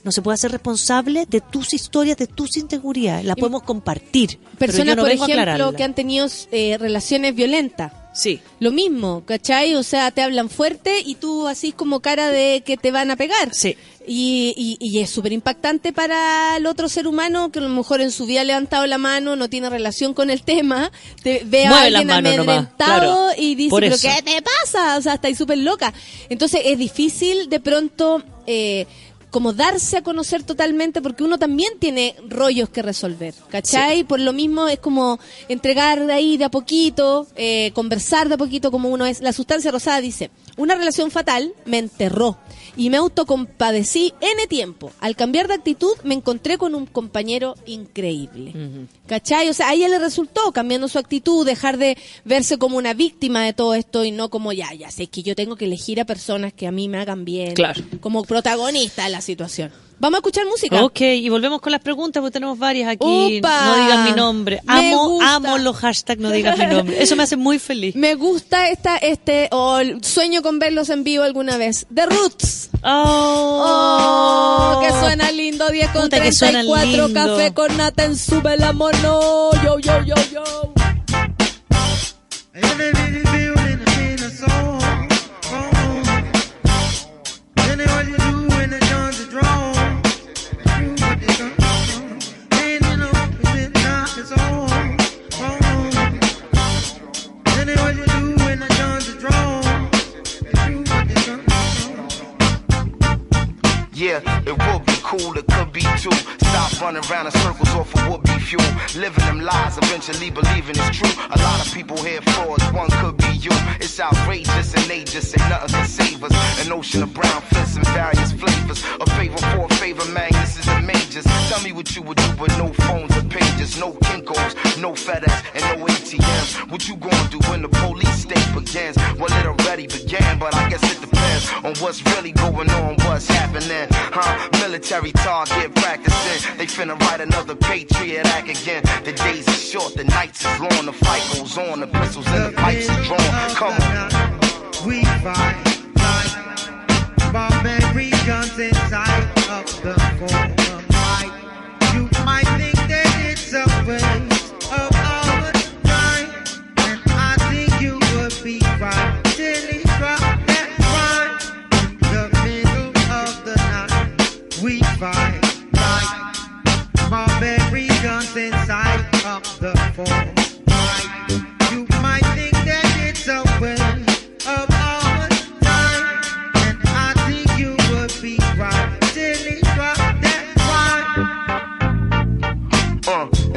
no se puede hacer responsable de tus historias, de tus inseguridades. Las podemos compartir. pero Personas, yo no por ejemplo, que han tenido eh, relaciones violentas. Sí. Lo mismo, ¿cachai? O sea, te hablan fuerte y tú así como cara de que te van a pegar. Sí. Y, y, y es súper impactante para el otro ser humano que a lo mejor en su vida ha levantado la mano, no tiene relación con el tema, te ve a Mueve alguien amedrentado claro. y dice, pero. ¿qué te pasa? O sea, estáis súper loca. Entonces es difícil de pronto... Eh, como darse a conocer totalmente porque uno también tiene rollos que resolver, ¿cachai? Por lo mismo es como entregar de ahí de a poquito, eh, conversar de a poquito como uno es. La sustancia rosada dice, una relación fatal me enterró y me autocompadecí N tiempo. Al cambiar de actitud me encontré con un compañero increíble. ¿Cachai? O sea, a ella le resultó cambiando su actitud, dejar de verse como una víctima de todo esto y no como ya, ya sé que yo tengo que elegir a personas que a mí me hagan bien. Claro. Como protagonista de la situación. Vamos a escuchar música. Ok, y volvemos con las preguntas porque tenemos varias aquí. ¡Upa! No digan mi nombre. Amo, amo los hashtags no digas mi nombre. Eso me hace muy feliz. Me gusta esta, este, o el sueño con verlos en vivo alguna vez. The Roots. Oh, Oh, que suena lindo, 10 con Puta que suena 34, lindo. café con nata en sube la mono. Yo, yo, yo, yo. eu vou cool, it could be too. Stop running around in circles off of would be fuel. Living them lies, eventually believing it's true. A lot of people here frauds, one could be you. It's outrageous and they just say nothing can save us. An ocean of brown fists and various flavors. A favor for a favor, Magnus and majors. Tell me what you would do with no phones or pages, no Kinkos, no FedEx, and no ATMs. What you gonna do when the police state begins? Well, it already began, but I guess it depends on what's really going on, what's happening. Huh? Military target practicing. They finna write another Patriot Act again. The days are short, the nights is long, the fight goes on, the pistols and the pipes are drawn. Come on. We fight like barbarians inside of the forum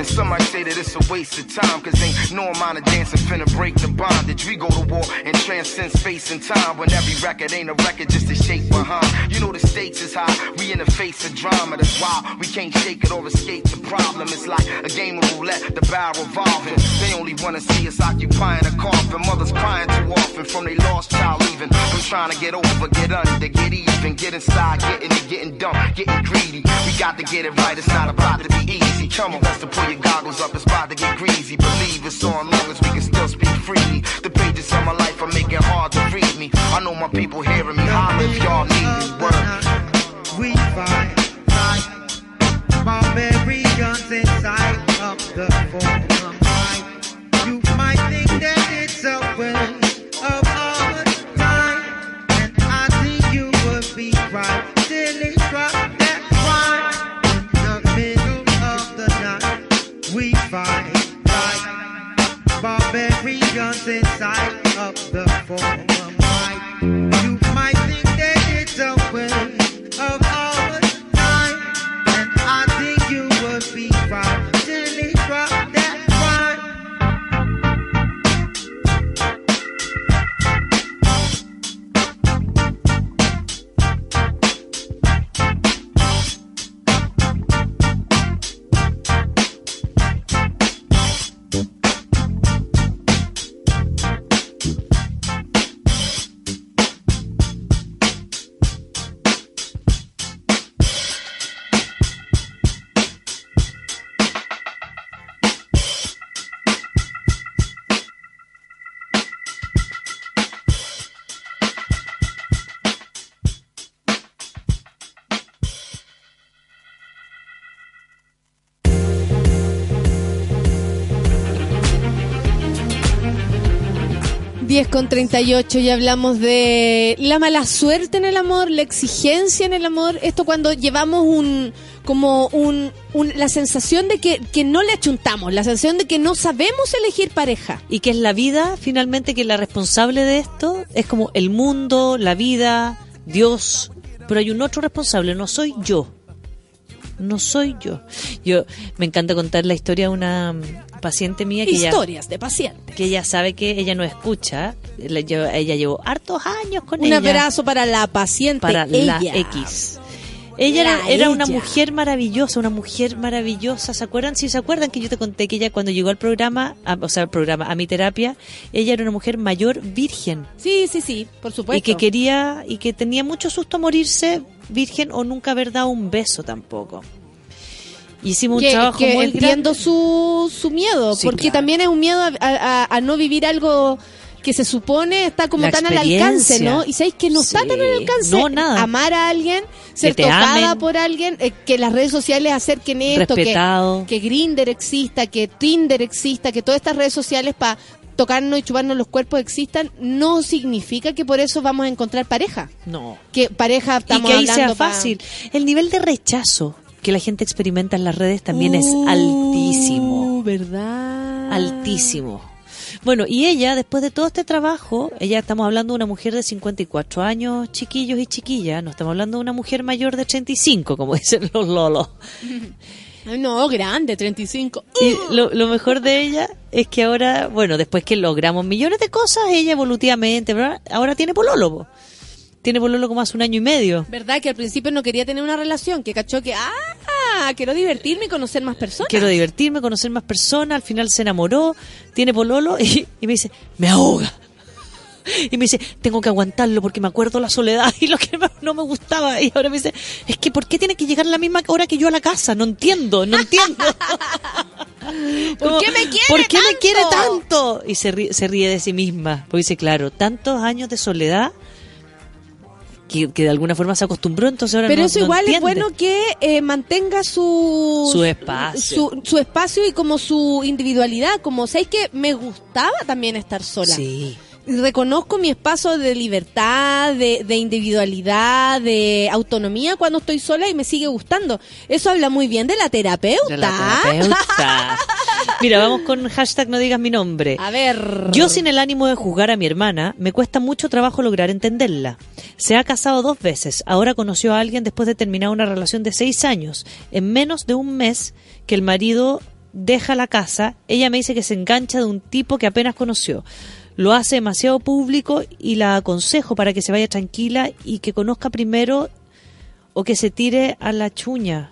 and some might say that it's a waste of time, cause ain't no amount of dancing finna break the bondage. We go to war and transcend space and time when every record ain't a record just a shake behind. You know the stakes is high, we in the face of drama, that's why we can't shake it or escape the problem. It's like a game of roulette, the barrel revolving. They only wanna see us occupying a coffin, mothers crying too often from their lost child leaving. From trying to get over, get under, get even, get inside, getting it, getting dumb, getting greedy. We got to get it right, it's not about to be easy. Come on, best to pull goggles up, it's about to get greasy. Believe it's on long as we can still speak freely. The pages of my life are making hard to read me. I know my people hearing me, holler if y'all need me. Word. We fight like barbarians inside of the forum fight. You might think that it's a waste barbarians inside of the former might. Con 38 y hablamos de la mala suerte en el amor, la exigencia en el amor. Esto cuando llevamos un como un, la sensación de que, que no le achuntamos, la sensación de que no sabemos elegir pareja. Y que es la vida, finalmente, que la responsable de esto es como el mundo, la vida, Dios. Pero hay un otro responsable, no soy yo. No soy yo. Yo me encanta contar la historia de una paciente mía que Historias de pacientes. que ella sabe que ella no escucha. La Ella llevó hartos años con Un ella. abrazo para la paciente. para la ella. X. Ella La era, era una mujer maravillosa, una mujer maravillosa. ¿Se acuerdan? Si se acuerdan que yo te conté que ella cuando llegó al programa, a- o sea, al programa, a mi terapia, ella era una mujer mayor virgen Sí, sí, sí, por supuesto. y que quería y que tenía mucho susto morirse virgen o nunca haber dado un beso tampoco. Hicimos un que, trabajo que muy entiendo grande. su, su miedo, Sí, porque claro. también es un miedo a, a- a no vivir algo que se supone está como La tan al alcance. ¿no? Y sabéis que no está tan al alcance. No, nada. Amar a alguien, ser tocada amen. por alguien, eh, que las redes sociales acerquen esto, que, Respetado. que Grinder exista, que Tinder exista, que todas estas redes sociales para tocarnos y chuparnos los cuerpos existan, no significa que por eso vamos a encontrar pareja. No. Que pareja Y estamos que ahí sea hablando pa- fácil. El nivel de rechazo que la gente experimenta en las redes también es Uh, altísimo. ¿Verdad? altísimo. Bueno, y ella, después de todo este trabajo, ella estamos hablando de una mujer de 54 años, chiquillos y chiquillas, no estamos hablando de una mujer mayor de 35, como dicen los lolos. No, grande, 35. Y lo, lo mejor de ella es que ahora, bueno, después que logramos millones de cosas, ella evolutivamente, ¿verdad? ahora tiene pololo. Tiene pololo como hace un año y medio. ¿Verdad que al principio no quería tener una relación? Que cachó que, ah, quiero divertirme y conocer más personas. Quiero divertirme, conocer más personas, al final se enamoró, tiene pololo y, y me dice, me ahoga. Y me dice, tengo que aguantarlo porque me acuerdo la soledad y lo que no me gustaba. Y ahora me dice, es que ¿por qué tiene que llegar a la misma hora que yo a la casa? No entiendo, no entiendo. ¿Por qué me quiere ¿Por qué me tanto? quiere tanto? Y se ríe, se ríe de sí misma. Porque dice, claro, tantos años de soledad que, que de alguna forma se acostumbró, entonces ahora Pero no- eso no igual es bueno que eh, mantenga su... Su espacio. Su, su espacio y como su individualidad. Como, ¿sabes que Me gustaba también estar sola. Sí. Reconozco mi espacio de libertad, de, de individualidad, de autonomía cuando estoy sola y me sigue gustando. Eso habla muy bien de la terapeuta. De la terapeuta. Mira, vamos con hashtag no digas mi nombre. A ver. Yo sin el ánimo de juzgar a mi hermana, me cuesta mucho trabajo lograr entenderla. Se ha casado dos veces, ahora conoció a alguien después de terminar una relación de seis años. En menos de un mes que el marido deja la casa, ella me dice que se engancha de un tipo que apenas conoció. Lo hace demasiado público y la aconsejo para que se vaya tranquila y que conozca primero o que se tire a la chuña.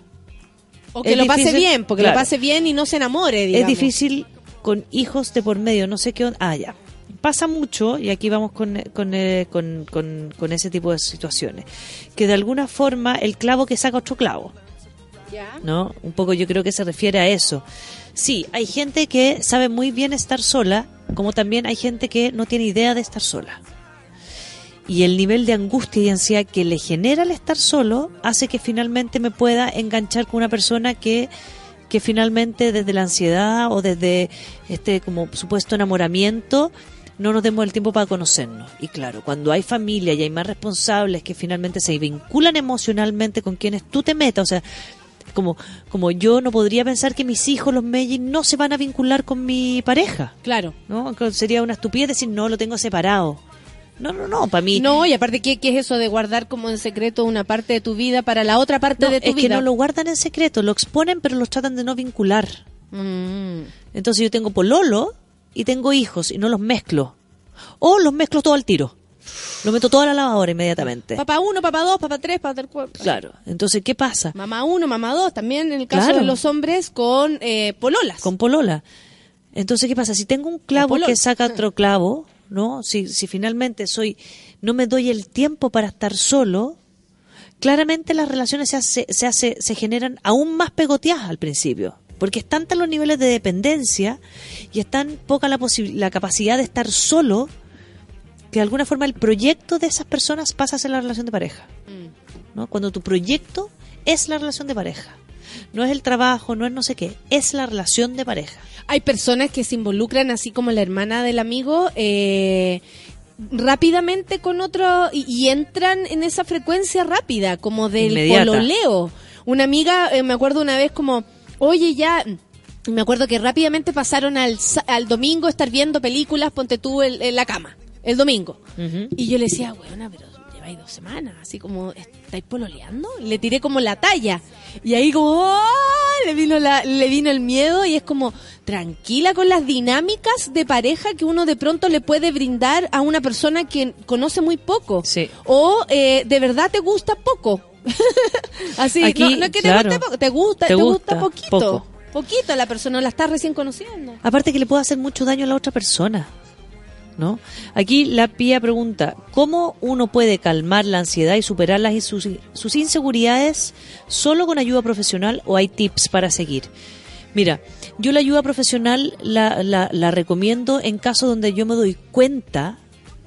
O que es lo pase bien, porque claro. lo pase bien y no se enamore, digamos. Es difícil con hijos de por medio, no sé qué. Ah, ya. Pasa mucho, y aquí vamos con, con, eh, con, con- con ese tipo de situaciones, que de alguna forma el clavo que saca otro clavo, Ya. ¿no? Un poco yo creo que se refiere a eso. Sí, hay gente que sabe muy bien estar sola, como también hay gente que no tiene idea de estar sola. Y el nivel de angustia y ansiedad que le genera el estar solo hace que finalmente me pueda enganchar con una persona que, que finalmente desde la ansiedad o desde este como supuesto enamoramiento no nos demos el tiempo para conocernos. Y claro, cuando hay familia y hay más responsables que finalmente se vinculan emocionalmente con quienes tú te metas, o sea, Como, como yo no podría pensar que mis hijos, los Meiji, no se van a vincular con mi pareja. Claro. ¿no? Sería una estupidez decir, no, lo tengo separado. No, no, no, para mí... No, y aparte, ¿qué, ¿qué es eso de guardar como en secreto una parte de tu vida para la otra parte No, de tu es vida? que no lo guardan en secreto, lo exponen, pero los tratan de no vincular. Mm. Entonces yo tengo pololo y tengo hijos y no los mezclo. O los mezclo todo al tiro. Lo meto todo a la lavadora inmediatamente. Papá uno, papá dos, papá tres, papá cuatro. Claro. Entonces, ¿qué pasa? Mamá uno, mamá dos, también en el caso Claro. de los hombres con eh, pololas. Con polola. Entonces, ¿qué pasa? Si tengo un clavo que saca otro clavo, ¿no? Si, si finalmente soy, no me doy el tiempo para estar solo, claramente las relaciones se, hace, se, hace, se generan aún más pegoteadas al principio. Porque es tanta los niveles de dependencia y es tan poca la, la capacidad de estar solo que de alguna forma el proyecto de esas personas pasa a ser la relación de pareja. ¿no? Cuando tu proyecto es la relación de pareja. No es el trabajo, no es no sé qué, es la relación de pareja. Hay personas que se involucran, así como la hermana del amigo, eh, rápidamente con otro y, y entran en esa frecuencia rápida, como del Inmediata. pololeo. Una amiga, eh, me acuerdo una vez como, oye, ya... Me acuerdo que rápidamente pasaron al, al domingo estar viendo películas, ponte tú el- en la cama, el domingo. Y yo le decía, weona, pero lleváis dos semanas, así como, ¿estáis pololeando? Y le tiré como la talla. Y ahí como, ¡oh! le vino la, le vino el miedo y es como, tranquila con las dinámicas de pareja que uno de pronto le puede brindar a una persona que conoce muy poco. Sí. O eh, de verdad te gusta poco. Así, Aquí, no, no es que claro. te guste poco, te gusta, Te te, gusta, gusta poquito. poco. Poquito la persona, la estás recién conociendo. Aparte que le puede hacer mucho daño a la otra persona. Aquí la Pía pregunta, ¿cómo uno puede calmar la ansiedad y superar las, sus, inseguridades solo con ayuda profesional o hay tips para seguir? Mira, yo la ayuda profesional la, la, recomiendo en caso donde yo me doy cuenta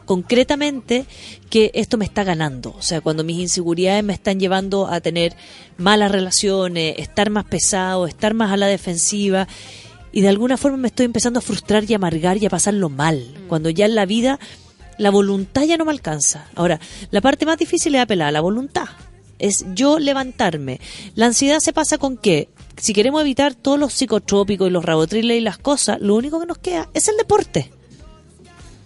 concretamente que esto me está ganando. O sea, cuando mis inseguridades me están llevando a tener malas relaciones, estar más pesado, estar más a la defensiva y de alguna forma me estoy empezando a frustrar y amargar y a pasarlo mal. Cuando ya en la vida la voluntad ya no me alcanza. Ahora, la parte más difícil es apelar a la voluntad. Es yo levantarme. La ansiedad se pasa con que si queremos evitar todos los psicotrópicos y los rabotriles y las cosas, lo único que nos queda es el deporte.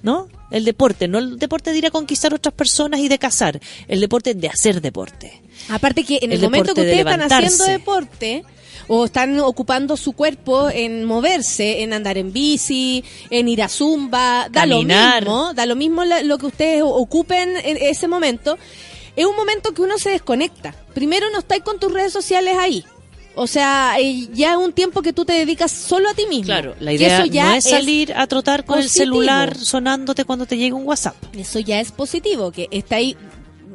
¿No? El deporte, no el deporte de ir a conquistar otras personas y de cazar, el deporte de hacer deporte. Aparte que en el, El momento que ustedes están haciendo deporte o están ocupando su cuerpo en moverse, en andar en bici, en ir a zumba, da Caminar. lo mismo, da lo mismo lo que ustedes ocupen en ese momento, es un momento que uno se desconecta. Primero no estáis con tus redes sociales ahí. O sea, eh, ya es un tiempo que tú te dedicas solo a ti mismo. Claro, la idea eso ya no es salir a trotar con el celular sonándote cuando te llega un WhatsApp. Eso ya es positivo, que está ahí,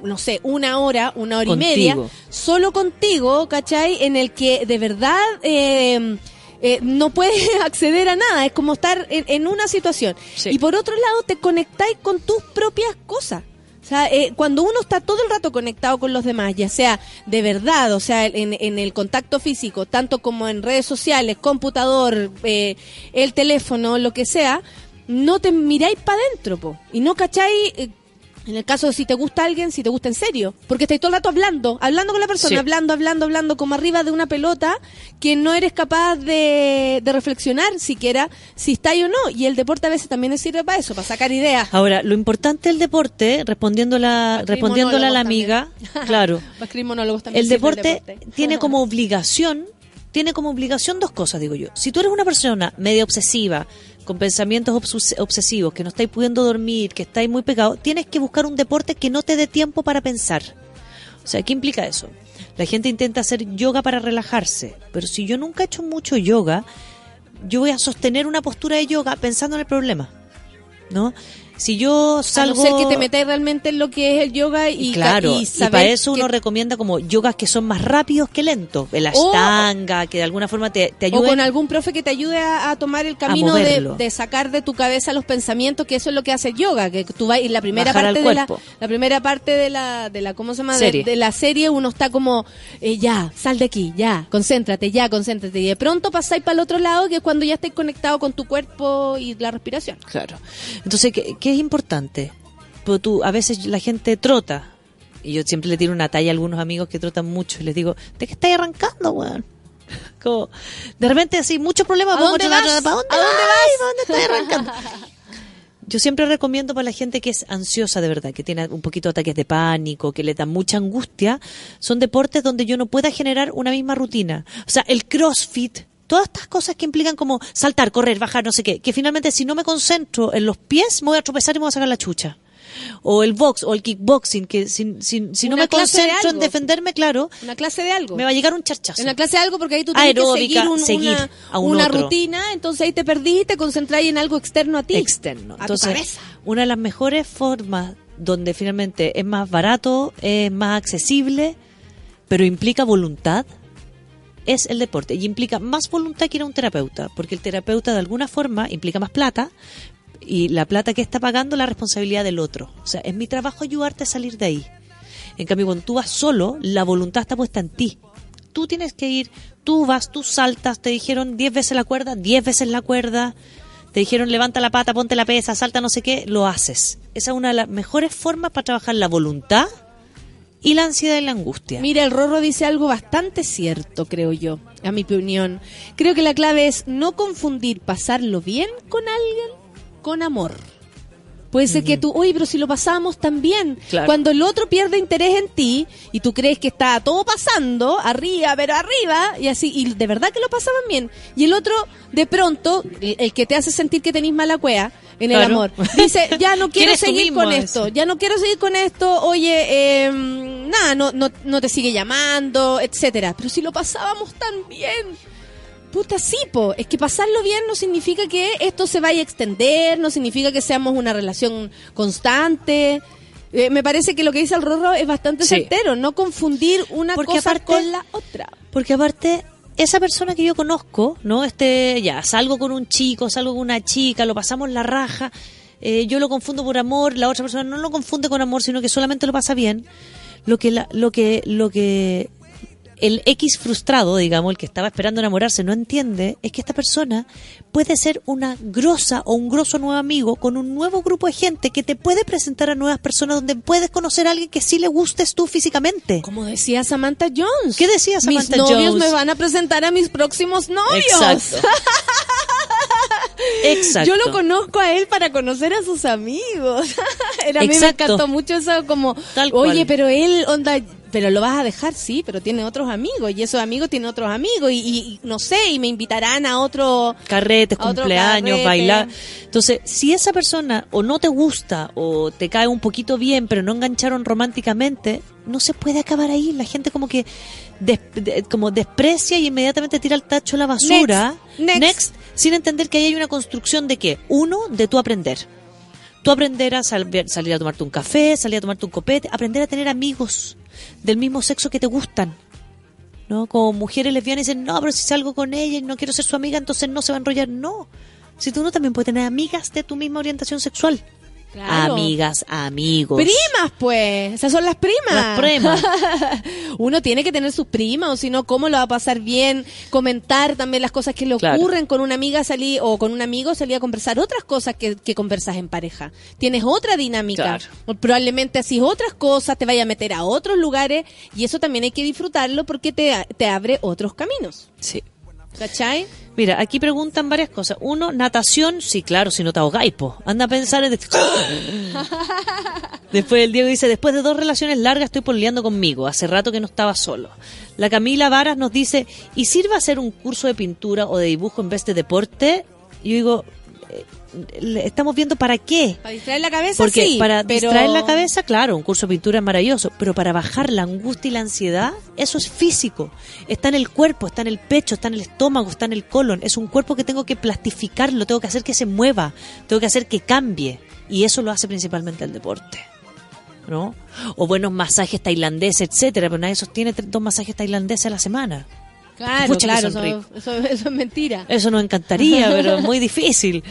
no sé, una hora, una hora Contigo. y media, solo contigo, ¿cachai? En el que de verdad eh, eh, no puedes acceder a nada, es como estar en, en una situación. Sí. Y por otro lado, te conectáis con tus propias cosas. O sea, eh, cuando uno está todo el rato conectado con los demás, ya sea de verdad, o sea, en, en el contacto físico, tanto como en redes sociales, computador, eh, el teléfono, lo que sea, no te miráis para adentro, po. Y no cacháis, en el caso de si te gusta alguien, si te gusta en serio. Porque estáis todo el rato hablando, hablando con la persona, Sí. hablando, hablando, hablando, como arriba de una pelota, que no eres capaz de, de reflexionar siquiera si estáis o no. Y el deporte a veces también sirve para eso, para sacar ideas. Ahora, lo importante del deporte, respondiéndola, respondiéndole a la amiga, claro, el deporte, tiene como obligación, tiene como obligación dos cosas, digo yo. Si tú eres una persona media obsesiva, con pensamientos obsesivos, que no estáis pudiendo dormir, que estáis muy pegados, tienes que buscar un deporte que no te dé tiempo para pensar. O sea, ¿qué implica eso? La gente intenta hacer yoga para relajarse, pero si yo nunca he hecho mucho yoga, yo voy a sostener una postura de yoga pensando en el problema. ¿No? Si yo A no salgo ser que te metáis realmente en lo que es el yoga y, claro, y para eso que- uno recomienda como yogas que son más rápidos que lentos. El O- ashtanga, que de alguna forma te, te O ayuden. con algún profe que te ayude a, a tomar el camino de, de sacar de tu cabeza los pensamientos, que eso es lo que hace el yoga, que tú vas y la primera Bajar parte de la, la primera parte de la, de la ¿cómo se llama? De- Serie. De, la serie uno está como, eh, ya, sal de aquí, ya, concéntrate, ya, concéntrate. Y de pronto pasáis para el otro lado, que es cuando ya estáis conectado con tu cuerpo y la respiración. Claro. Entonces, ¿qué, qué es importante? Pues tú, a veces la gente trota Y yo siempre le tiro una talla a algunos amigos que trotan mucho y les digo, ¿de qué estáis arrancando, weón? Como, de repente así, muchos problemas. ¿A dónde vas? ¿Para dónde ¿A dónde vas? ¿Para dónde estás arrancando? Yo siempre recomiendo para la gente que es ansiosa de verdad, que tiene un poquito de ataques de pánico, que le da mucha angustia, son deportes donde yo no pueda generar una misma rutina. O sea, el CrossFit, todas estas cosas que implican como saltar, correr, bajar, no sé qué, que finalmente si no me concentro en los pies, me voy a tropezar y me voy a sacar la chucha. O el box o el kickboxing, que si, si, si no Una me concentro en defenderme, claro, Una clase de algo. me va a llegar un charchazo. En la clase de algo porque ahí tú tienes que seguir, un- seguir una, a un una rutina, entonces ahí te perdí y te concentrás en algo externo a ti. externo. A tu Entonces, cabeza. una de las mejores formas donde finalmente es más barato, es más accesible, pero implica voluntad, es el deporte. Y implica más voluntad que ir a un terapeuta, porque el terapeuta de alguna forma implica más plata y la plata que está pagando la responsabilidad del otro. O sea, es mi trabajo ayudarte a salir de ahí. En cambio, cuando tú vas solo, la voluntad está puesta en ti. Tú tienes que ir, tú vas, tú saltas, te dijeron 10 veces la cuerda, 10 veces la cuerda, te dijeron levanta la pata, ponte la pesa, salta no sé qué, lo haces. Esa es una de las mejores formas para trabajar la voluntad y la ansiedad y la angustia. Mira, el Rorro dice algo bastante cierto, creo yo, a mi opinión. Creo que la clave es no confundir pasarlo bien con alguien con amor. Puede ser que tú, oye, pero si lo pasamos tan bien. Claro. Cuando el otro pierde interés en ti y tú crees que está todo pasando, arriba, pero arriba, y así, y de verdad que lo pasaban bien. Y el otro, de pronto, el, el que te hace sentir que tenés mala cueva en el amor, dice, ya no quiero ¿Quieres tú seguir con eso? esto, ya no quiero seguir con esto, oye, eh, nada, no, no, no te sigue llamando, etcétera. Pero si lo pasábamos tan bien. Puta, sí, po. Es que pasarlo bien no significa que esto se vaya a extender, no significa que seamos una relación constante. Eh, me parece que lo que dice el Rorro es bastante Sí. certero, no confundir una Porque cosa aparte- con la otra. Porque aparte, esa persona que yo conozco, ¿no? Este, ya, salgo con un chico, salgo con una chica, lo pasamos la raja, eh, yo lo confundo por amor, la otra persona no lo confunde con amor, sino que solamente lo pasa bien. Lo que, la- lo que, lo que el X frustrado, digamos, el que estaba esperando enamorarse, no entiende, es que esta persona puede ser una grosa o un grosso nuevo amigo con un nuevo grupo de gente que te puede presentar a nuevas personas donde puedes conocer a alguien que sí le gustes tú físicamente. Como decía Samantha Jones. ¿Qué decía Samantha Mis novios Jones? me van a presentar a mis próximos novios. Exacto. Exacto. Yo lo conozco a él para conocer a sus amigos. A mí me Exacto. encantó mucho eso como, Tal oye, cual. pero él, onda, pero lo vas a dejar, sí, pero tiene otros amigos y esos amigos tienen otros amigos y, y- no sé, y me invitarán a otro... carretes, A otro cumpleaños, carrete. bailar. Entonces, si esa persona o no te gusta o te cae un poquito bien, pero no engancharon románticamente, no se puede acabar ahí. La gente como que des- de- como desprecia y inmediatamente tira al tacho la basura. Next. Next. sin entender que ahí hay una construcción de qué? Uno, de tu aprender. Tú aprender a sal- salir a tomarte un café, salir a tomarte un copete, aprender a tener amigos del mismo sexo que te gustan. ¿no? Como mujeres lesbianas dicen, no, pero si salgo con ella y no quiero ser su amiga, entonces no se va a enrollar. No. Si tú no también puedes tener amigas de tu misma orientación sexual. Claro. Amigas, amigos. Primas, pues. Esas son las primas. Las primas. Uno tiene que tener sus primas, o si no, ¿cómo lo va a pasar bien? Comentar también las cosas que le Claro. ocurren con una amiga salí o con un amigo salí a conversar otras cosas que, que conversas en pareja. Tienes otra dinámica. Claro. O Probablemente así otras cosas, te vaya a meter a otros lugares y eso también hay que disfrutarlo porque te, te abre otros caminos. Sí. ¿Cachai? Mira, aquí preguntan varias cosas. Uno, natación, sí, claro, si no te ahogáis, po. Anda a pensar en... Después el Diego dice, después de dos relaciones largas estoy peleando conmigo. Hace rato que no estaba solo. La Camila Varas nos dice, ¿y sirve hacer un curso de pintura o de dibujo en vez de deporte? Y yo digo, eh, estamos viendo para qué. Para distraer la cabeza, Porque sí. para pero... distraer la cabeza, claro, un curso de pintura es maravilloso, pero para bajar la angustia y la ansiedad, eso es físico. Está en el cuerpo, está en el pecho, está en el estómago, está en el colon. Es un cuerpo que tengo que plastificarlo, tengo que hacer que se mueva, tengo que hacer que cambie. Y eso lo hace principalmente el deporte. ¿No? O buenos masajes tailandeses, etcétera, pero nadie sostiene dos masajes tailandeses a la semana. Claro, Pucha, claro, eso, eso es mentira. Eso nos encantaría, pero es muy difícil.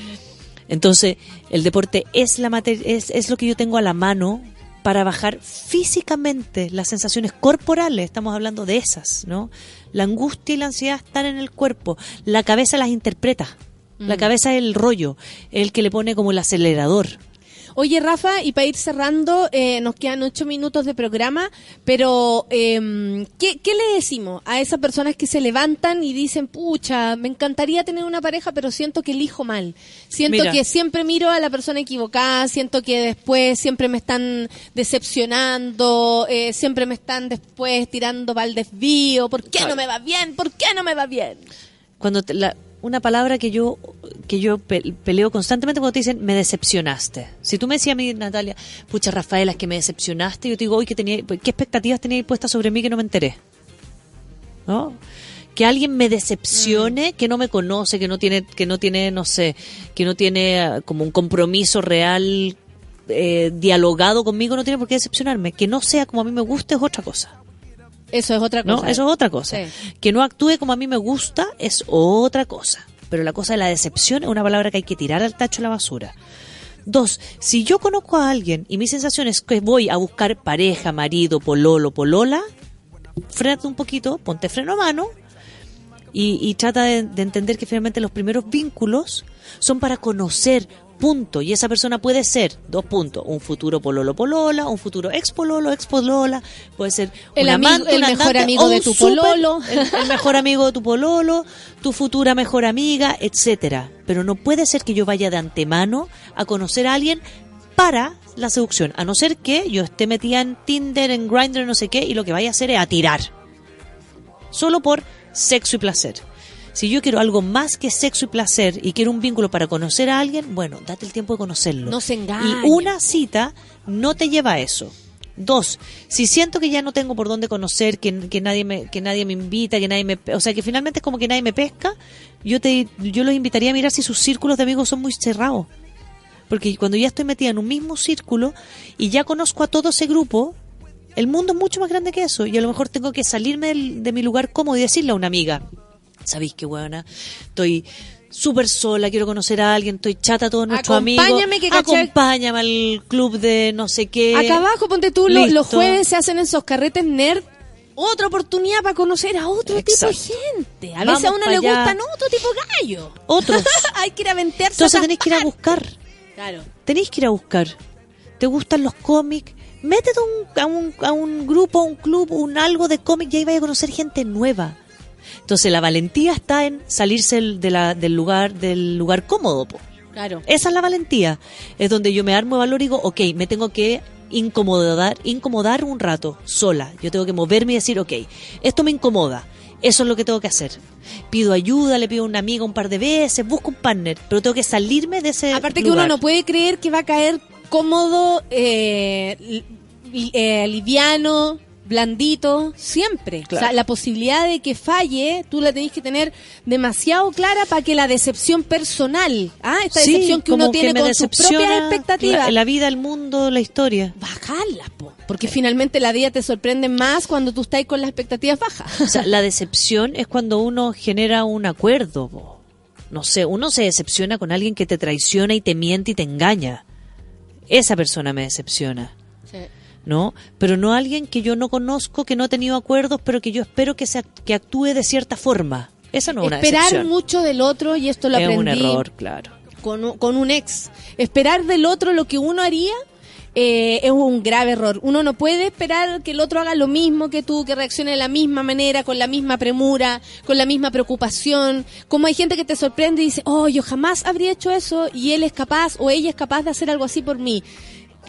Entonces, el deporte es, la es, es lo que yo tengo a la mano para bajar físicamente las sensaciones corporales. Estamos hablando de esas, ¿no? La angustia y la ansiedad están en el cuerpo. La cabeza las interpreta. La cabeza es el rollo, el que le pone como el acelerador. Oye, Rafa, y para ir cerrando, eh, nos quedan ocho minutos de programa, pero eh, ¿qué, ¿qué le decimos a esas personas que se levantan y dicen, pucha, me encantaría tener una pareja, pero siento que elijo mal? Siento Mira. que siempre miro a la persona equivocada, siento que después siempre me están decepcionando, eh, siempre me están después tirando para el desvío, ¿por qué no me va bien? ¿Por qué no me va bien? Cuando te- la- una palabra que yo que yo pe- peleo constantemente cuando te dicen me decepcionaste. Si tú me decías a mí, Natalia, pucha Rafaela, es que me decepcionaste, yo te digo, hoy que tenía, ¿qué expectativas tenías puestas sobre mí que no me enteré? ¿No? Que alguien me decepcione, que no me conoce, que no tiene, que no tiene, no sé, que no tiene ah, como un compromiso real eh, dialogado conmigo, no tiene por qué decepcionarme. Que no sea como a mí me gusta es otra cosa. Eso es otra ¿no? cosa. Eso es otra cosa. Sí. Que no actúe como a mí me gusta es otra cosa. Pero la cosa de la decepción es una palabra que hay que tirar al tacho de la basura. Dos, si yo conozco a alguien y mi sensación es que voy a buscar pareja, marido, pololo, polola, frénate un poquito, ponte freno a mano y, y trata de, de entender que finalmente los primeros vínculos son para conocer, punto. Y esa persona puede ser, dos puntos, un futuro pololo polola, un futuro ex pololo, ex polola, puede ser El un amigo- amante, el un mejor andante amigo o de tu pololo. el, el mejor amigo de tu pololo, tu futura mejor amiga, etcétera. Pero no puede ser que yo vaya de antemano a conocer a alguien para la seducción, a no ser que yo esté metida en Tinder, en Grindr, no sé qué, y lo que vaya a hacer es a tirar. Solo por sexo y placer. Si yo quiero algo más que sexo y placer y quiero un vínculo para conocer a alguien, bueno, date el tiempo de conocerlo. No se engañen. Y una cita no te lleva a eso. Dos, si siento que ya no tengo por dónde conocer, que, que nadie me que nadie me invita, que nadie me, o sea, que finalmente es como que nadie me pesca, yo te yo los invitaría a mirar si sus círculos de amigos son muy cerrados. Porque cuando ya estoy metida en un mismo círculo y ya conozco a todo ese grupo, el mundo es mucho más grande que eso y a lo mejor tengo que salirme del- de mi lugar cómodo y decirle a una amiga, ¿sabéis qué buena? Estoy súper sola, quiero conocer a alguien, estoy chata a todos nuestros amigos. Acompáñame, que caché- Acompáñame al club de no sé qué. Acá abajo, ponte tú, Listo. los jueves se hacen esos carretes nerd. Otra oportunidad para conocer a otro Exacto. tipo de gente. A Vamos veces a uno le allá. gustan otro tipo de gallo. Otros. Hay que ir a ventearse. Entonces a tenéis que ir a buscar. Claro. Tenéis que ir a buscar. ¿Te gustan los cómics? Métete a un, a un, a un grupo, a un club, un algo de cómics y ahí vais a conocer gente nueva. Entonces la valentía está en salirse de la, del lugar del lugar cómodo. po. Claro. Esa es la valentía. Es donde yo me armo de valor y digo, ok, me tengo que incomodar, incomodar un rato, sola. Yo tengo que moverme y decir, ok, esto me incomoda. Eso es lo que tengo que hacer. Pido ayuda, le pido a una amiga un par de veces, busco un partner, pero tengo que salirme de ese Aparte que uno no puede creer que va a caer cómodo, eh, eh, liviano, blandito, siempre. Claro. O sea, la posibilidad de que falle, tú la tenés que tener demasiado clara para que la decepción personal, ah, esta Sí, decepción que uno tiene con sus propias expectativas, La, la vida, el mundo, la historia. bajarlas, po. Porque finalmente la vida te sorprende más cuando tú estás con las expectativas bajas. O sea, la decepción es cuando uno genera un acuerdo. po. No sé, uno se decepciona con alguien que te traiciona y te miente y te engaña. Esa persona me decepciona. ¿No? Pero no alguien que yo no conozco, que no he tenido acuerdos, pero que yo espero que, se, act- que actúe de cierta forma. Esa no es una Esperar mucho del otro, y esto lo es aprendí un error, claro. con, un- con un ex. Esperar del otro lo que uno haría eh, es un grave error. Uno no puede esperar que el otro haga lo mismo que tú, que reaccione de la misma manera, con la misma premura, con la misma preocupación. Como hay gente que te sorprende y dice, oh, yo jamás habría hecho eso y él es capaz o ella es capaz de hacer algo así por mí.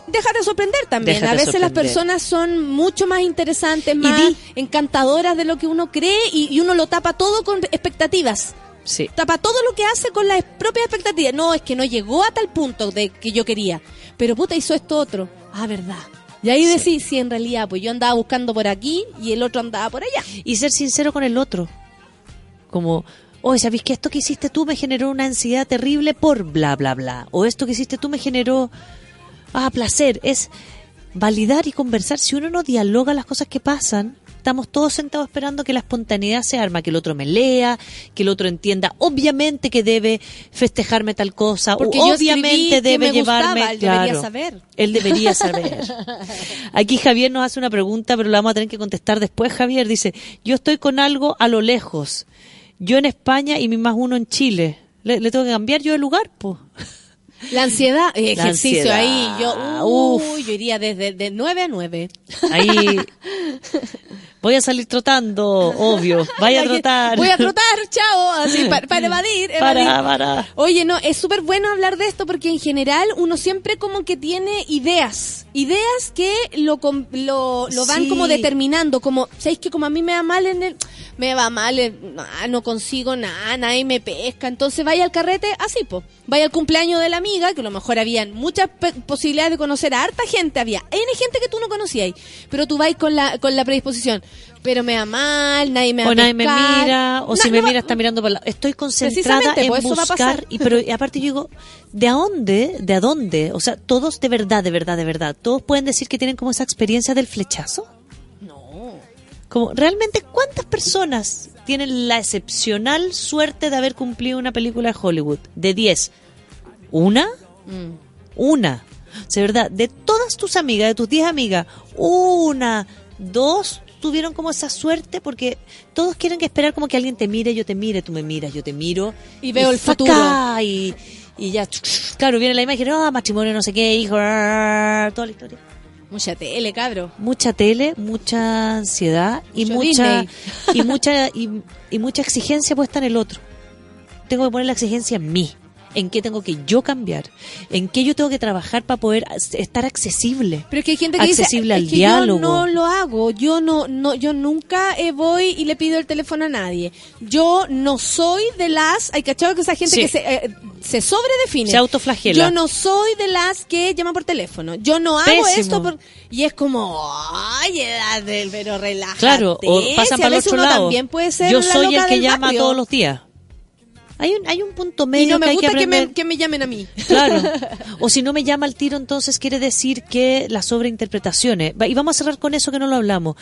Déjate sorprender también. Déjate a veces las personas son mucho más interesantes, más di. encantadoras de lo que uno cree y, y uno lo tapa todo con expectativas Sí. tapa todo lo que hace con las propias expectativas. No, es que no llegó a tal punto de que yo quería. Pero puta, hizo esto otro. Ah, verdad. Y ahí decís, sí, en realidad, pues yo andaba buscando por aquí y el otro andaba por allá. Y ser sincero con el otro. Como, oye, ¿sabéis que esto que hiciste tú me generó una ansiedad terrible por bla, bla, bla? O esto que hiciste tú me generó, ah, placer. Es validar y conversar. Si uno no dialoga las cosas que pasan, estamos todos sentados esperando que la espontaneidad se arma, que el otro me lea, que el otro entienda, obviamente que debe festejarme tal cosa, Porque o yo obviamente que debe gustaba, llevarme, debería claro. saber. Él debería saber. Aquí Javier nos hace una pregunta, pero la vamos a tener que contestar después. Javier dice, yo estoy con algo a lo lejos. Yo en España y mi más uno en Chile. ¿Le, le tengo que cambiar yo de lugar? po? La ansiedad, eh, La ejercicio ansiedad. ahí, yo, uy, yo iría desde de 9 a 9. Ahí voy a salir trotando, obvio. Vaya a trotar. Voy a trotar, chao, así, para, para evadir, evadir. Para, para. Oye, no, es súper bueno hablar de esto porque en general uno siempre como que tiene ideas, ideas que lo lo, lo van Sí. como determinando, como, ¿sabéis que como a mí me va mal en el, me va mal, en- ah, no consigo nada, nadie me pesca, entonces vaya al carrete, así po, vaya al cumpleaños de la amiga, que a lo mejor habían muchas posibilidades de conocer a harta gente, había N gente que tú no conocías, pero tú vas con la, con la predisposición, pero me va mal, nadie me va O a nadie me mira, o si me mira está mirando para la... Estoy concentrada en pues, buscar, y pero y aparte yo digo, ¿de a dónde? ¿De a dónde? O sea, todos de verdad, de verdad, de verdad, todos pueden decir que tienen como esa experiencia del flechazo. No. Como, ¿realmente cuántas personas tienen la excepcional suerte de haber cumplido una película de Hollywood? De 10. ¿Una? Mm. Una. O sea, ¿verdad? De todas tus amigas, de tus 10 amigas, una, dos tuvieron como esa suerte porque todos quieren que esperar como que alguien te mire, yo te mire, tú me miras, yo te miro. Y veo el futuro. Y, y ya, claro, viene la imagen, ah, matrimonio, no sé qué, hijo, ah, toda la historia. Mucha tele, cabro. Mucha tele, mucha ansiedad y mucha y mucha y, y mucha exigencia puesta en el otro. Tengo que poner la exigencia en mí, en qué tengo que yo cambiar, en qué yo tengo que trabajar para poder estar accesible. Pero es que hay gente que accesible dice, al es que diálogo. yo no lo hago, yo no, no, yo nunca eh, voy y le pido el teléfono a nadie. Yo no soy de las, hay cachado que esa gente Sí. que se, eh, se sobredefine. Se autoflagela. Yo no soy de las que llama por teléfono. Yo no hago Pésimo. esto por, y es como, ay, edad del, pero relájate. Claro, o pasan Si para el otro lado. también puede ser yo soy el que llama barrio. todos los días. Hay un hay un punto medio Y no que me hay que gusta que me, que me llamen a mí. Claro. O si no me llama al tiro, entonces quiere decir que las sobreinterpretaciones. Va- Y vamos a cerrar con eso que no lo hablamos.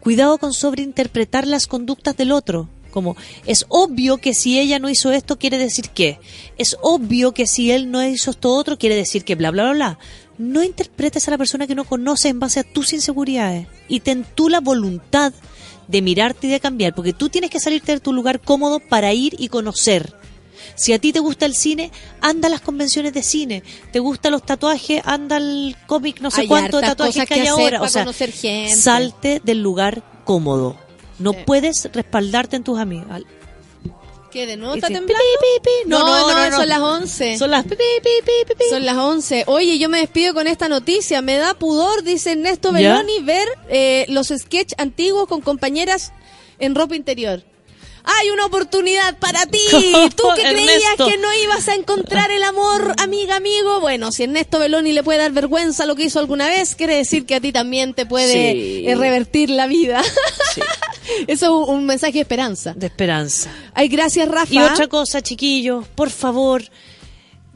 Cuidado con sobreinterpretar las conductas del otro. Como, es obvio que si ella no hizo esto, quiere decir que. Es obvio que si él no hizo esto otro, quiere decir que bla, bla, bla, bla. No interpretes a la persona que no conoces en base a tus inseguridades. Y ten tú la voluntad de mirarte y de cambiar. Porque tú tienes que salirte de tu lugar cómodo para ir y conocer. Si a ti te gusta el cine, anda a las convenciones de cine. ¿Te gustan los tatuajes? Anda al cómic, no sé Hay cuánto de tatuajes que hay ahora. O sea, gente. salte del lugar cómodo. No Sí. puedes respaldarte en tus amigos. ¿Qué, de nuevo está dice, temblando? pi, pi, pi. No, no, son las 11. Son las. Son las 11. Oye, yo me despido con esta noticia. Me da pudor, dice Ernesto ¿Ya? Belloni, ver eh, los sketch antiguos con compañeras en ropa interior. Hay una oportunidad para ti. Tú que creías que no ibas a encontrar el amor, amiga, amigo. Bueno, si Ernesto Belloni le puede dar vergüenza lo que hizo alguna vez, quiere decir que a ti también te puede Sí. eh, revertir la vida. Eso es un, un mensaje de esperanza. De esperanza. Ay, gracias, Rafa. Y otra cosa, chiquillos, por favor,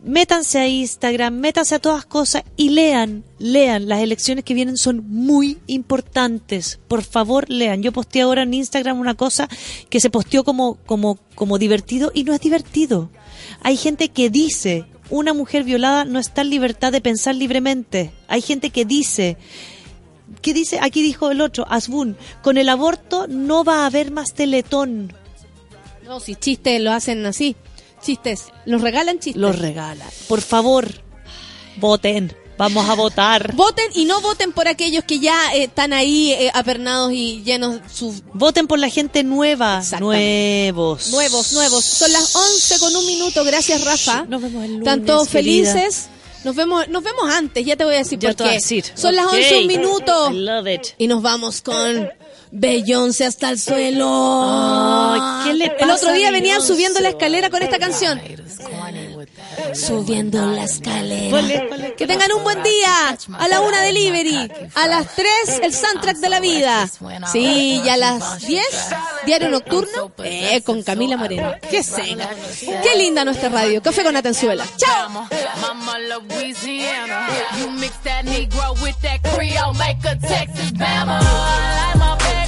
métanse a Instagram, métanse a todas cosas y lean, lean. Las elecciones que vienen son muy importantes. Por favor, lean. Yo posteé ahora en Instagram una cosa que se posteó como, como, como divertido y no es divertido. Hay gente que dice, una mujer violada no está en libertad de pensar libremente. Hay gente que dice, ¿qué dice? Aquí dijo el otro, Asbun, con el aborto no va a haber más teletón. No, si chistes lo hacen así. Chistes. Los regalan chistes. los regalan. Por favor, voten. Vamos a votar. Voten y no voten por aquellos que ya eh, están ahí eh, apernados y llenos sus Voten por la gente nueva. Nuevos. nuevos, nuevos. Son las 11 con un minuto. Gracias, Rafa. Nos vemos el lunes, Están todos felices. Nos vemos, nos vemos antes, ya te voy a decir Ya por qué. a decir. Son las Ok. 11 un minuto. I love it. Y nos vamos con Beyoncé hasta el suelo. Ay, ¿qué le el otro día venían subiendo la escalera con esta canción. Subiendo la escalera. Que tengan un buen día. A la una delivery. A las tres el soundtrack de la vida. Sí, y a las 10 diario nocturno eh, con Camila Moreno. Qué seca. Qué linda nuestra radio. Café con Atenzuela. Chao. You mix that Negro with that Creole, make a Texas Bama. I like my baby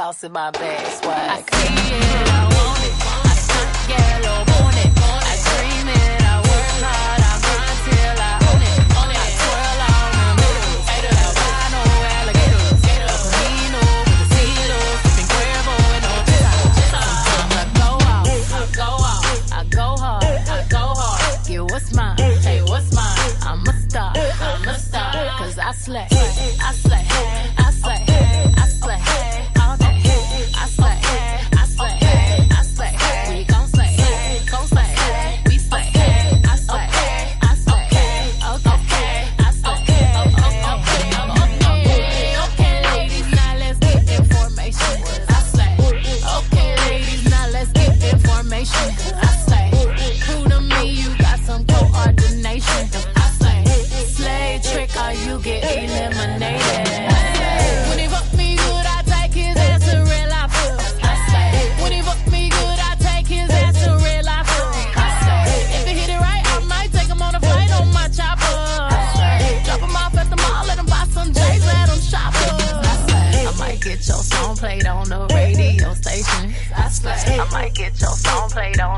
sauce in my bag. Swag. I see it, I want it. I stunt yellow, want it. I dream it, I work hard, I grind till I own it. I twirl all the middle. Albino alligators, a Camino with a Cilo, sipping Cuervo and no I go out, I go out, I go hard, I go hard. Get what's mine, hey what's mine? I'm a star, I'm a cause I slay, I slay.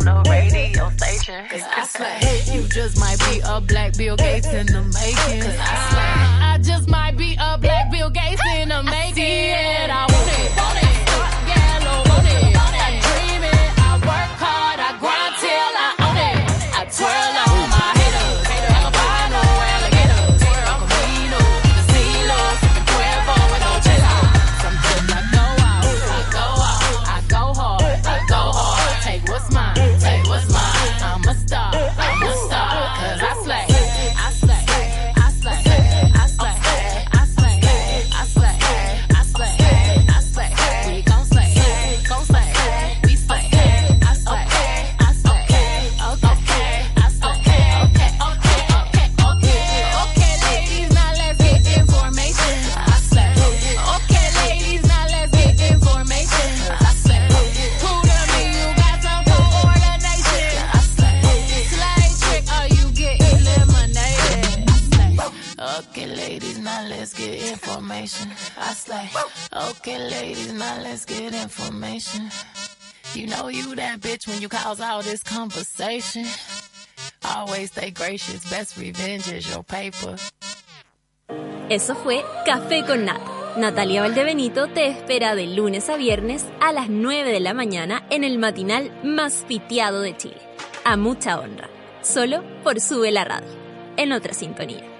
On the radio station. Cause I slay. You just might be a black Bill Gates in the making. Cause I slay. I just might be a black Bill Gates in the making. I see it, I want it, want it. Yellow, want it. Know you that bitch when you cause all this conversation. Always stay gracious, best revenge is your paper. Eso fue Café con Nata. Natalia Valdebenito te espera de lunes a viernes a las 9 de la mañana en el matinal más piteado de Chile. A mucha honra. Solo por Sube la Radio. En otra sintonía.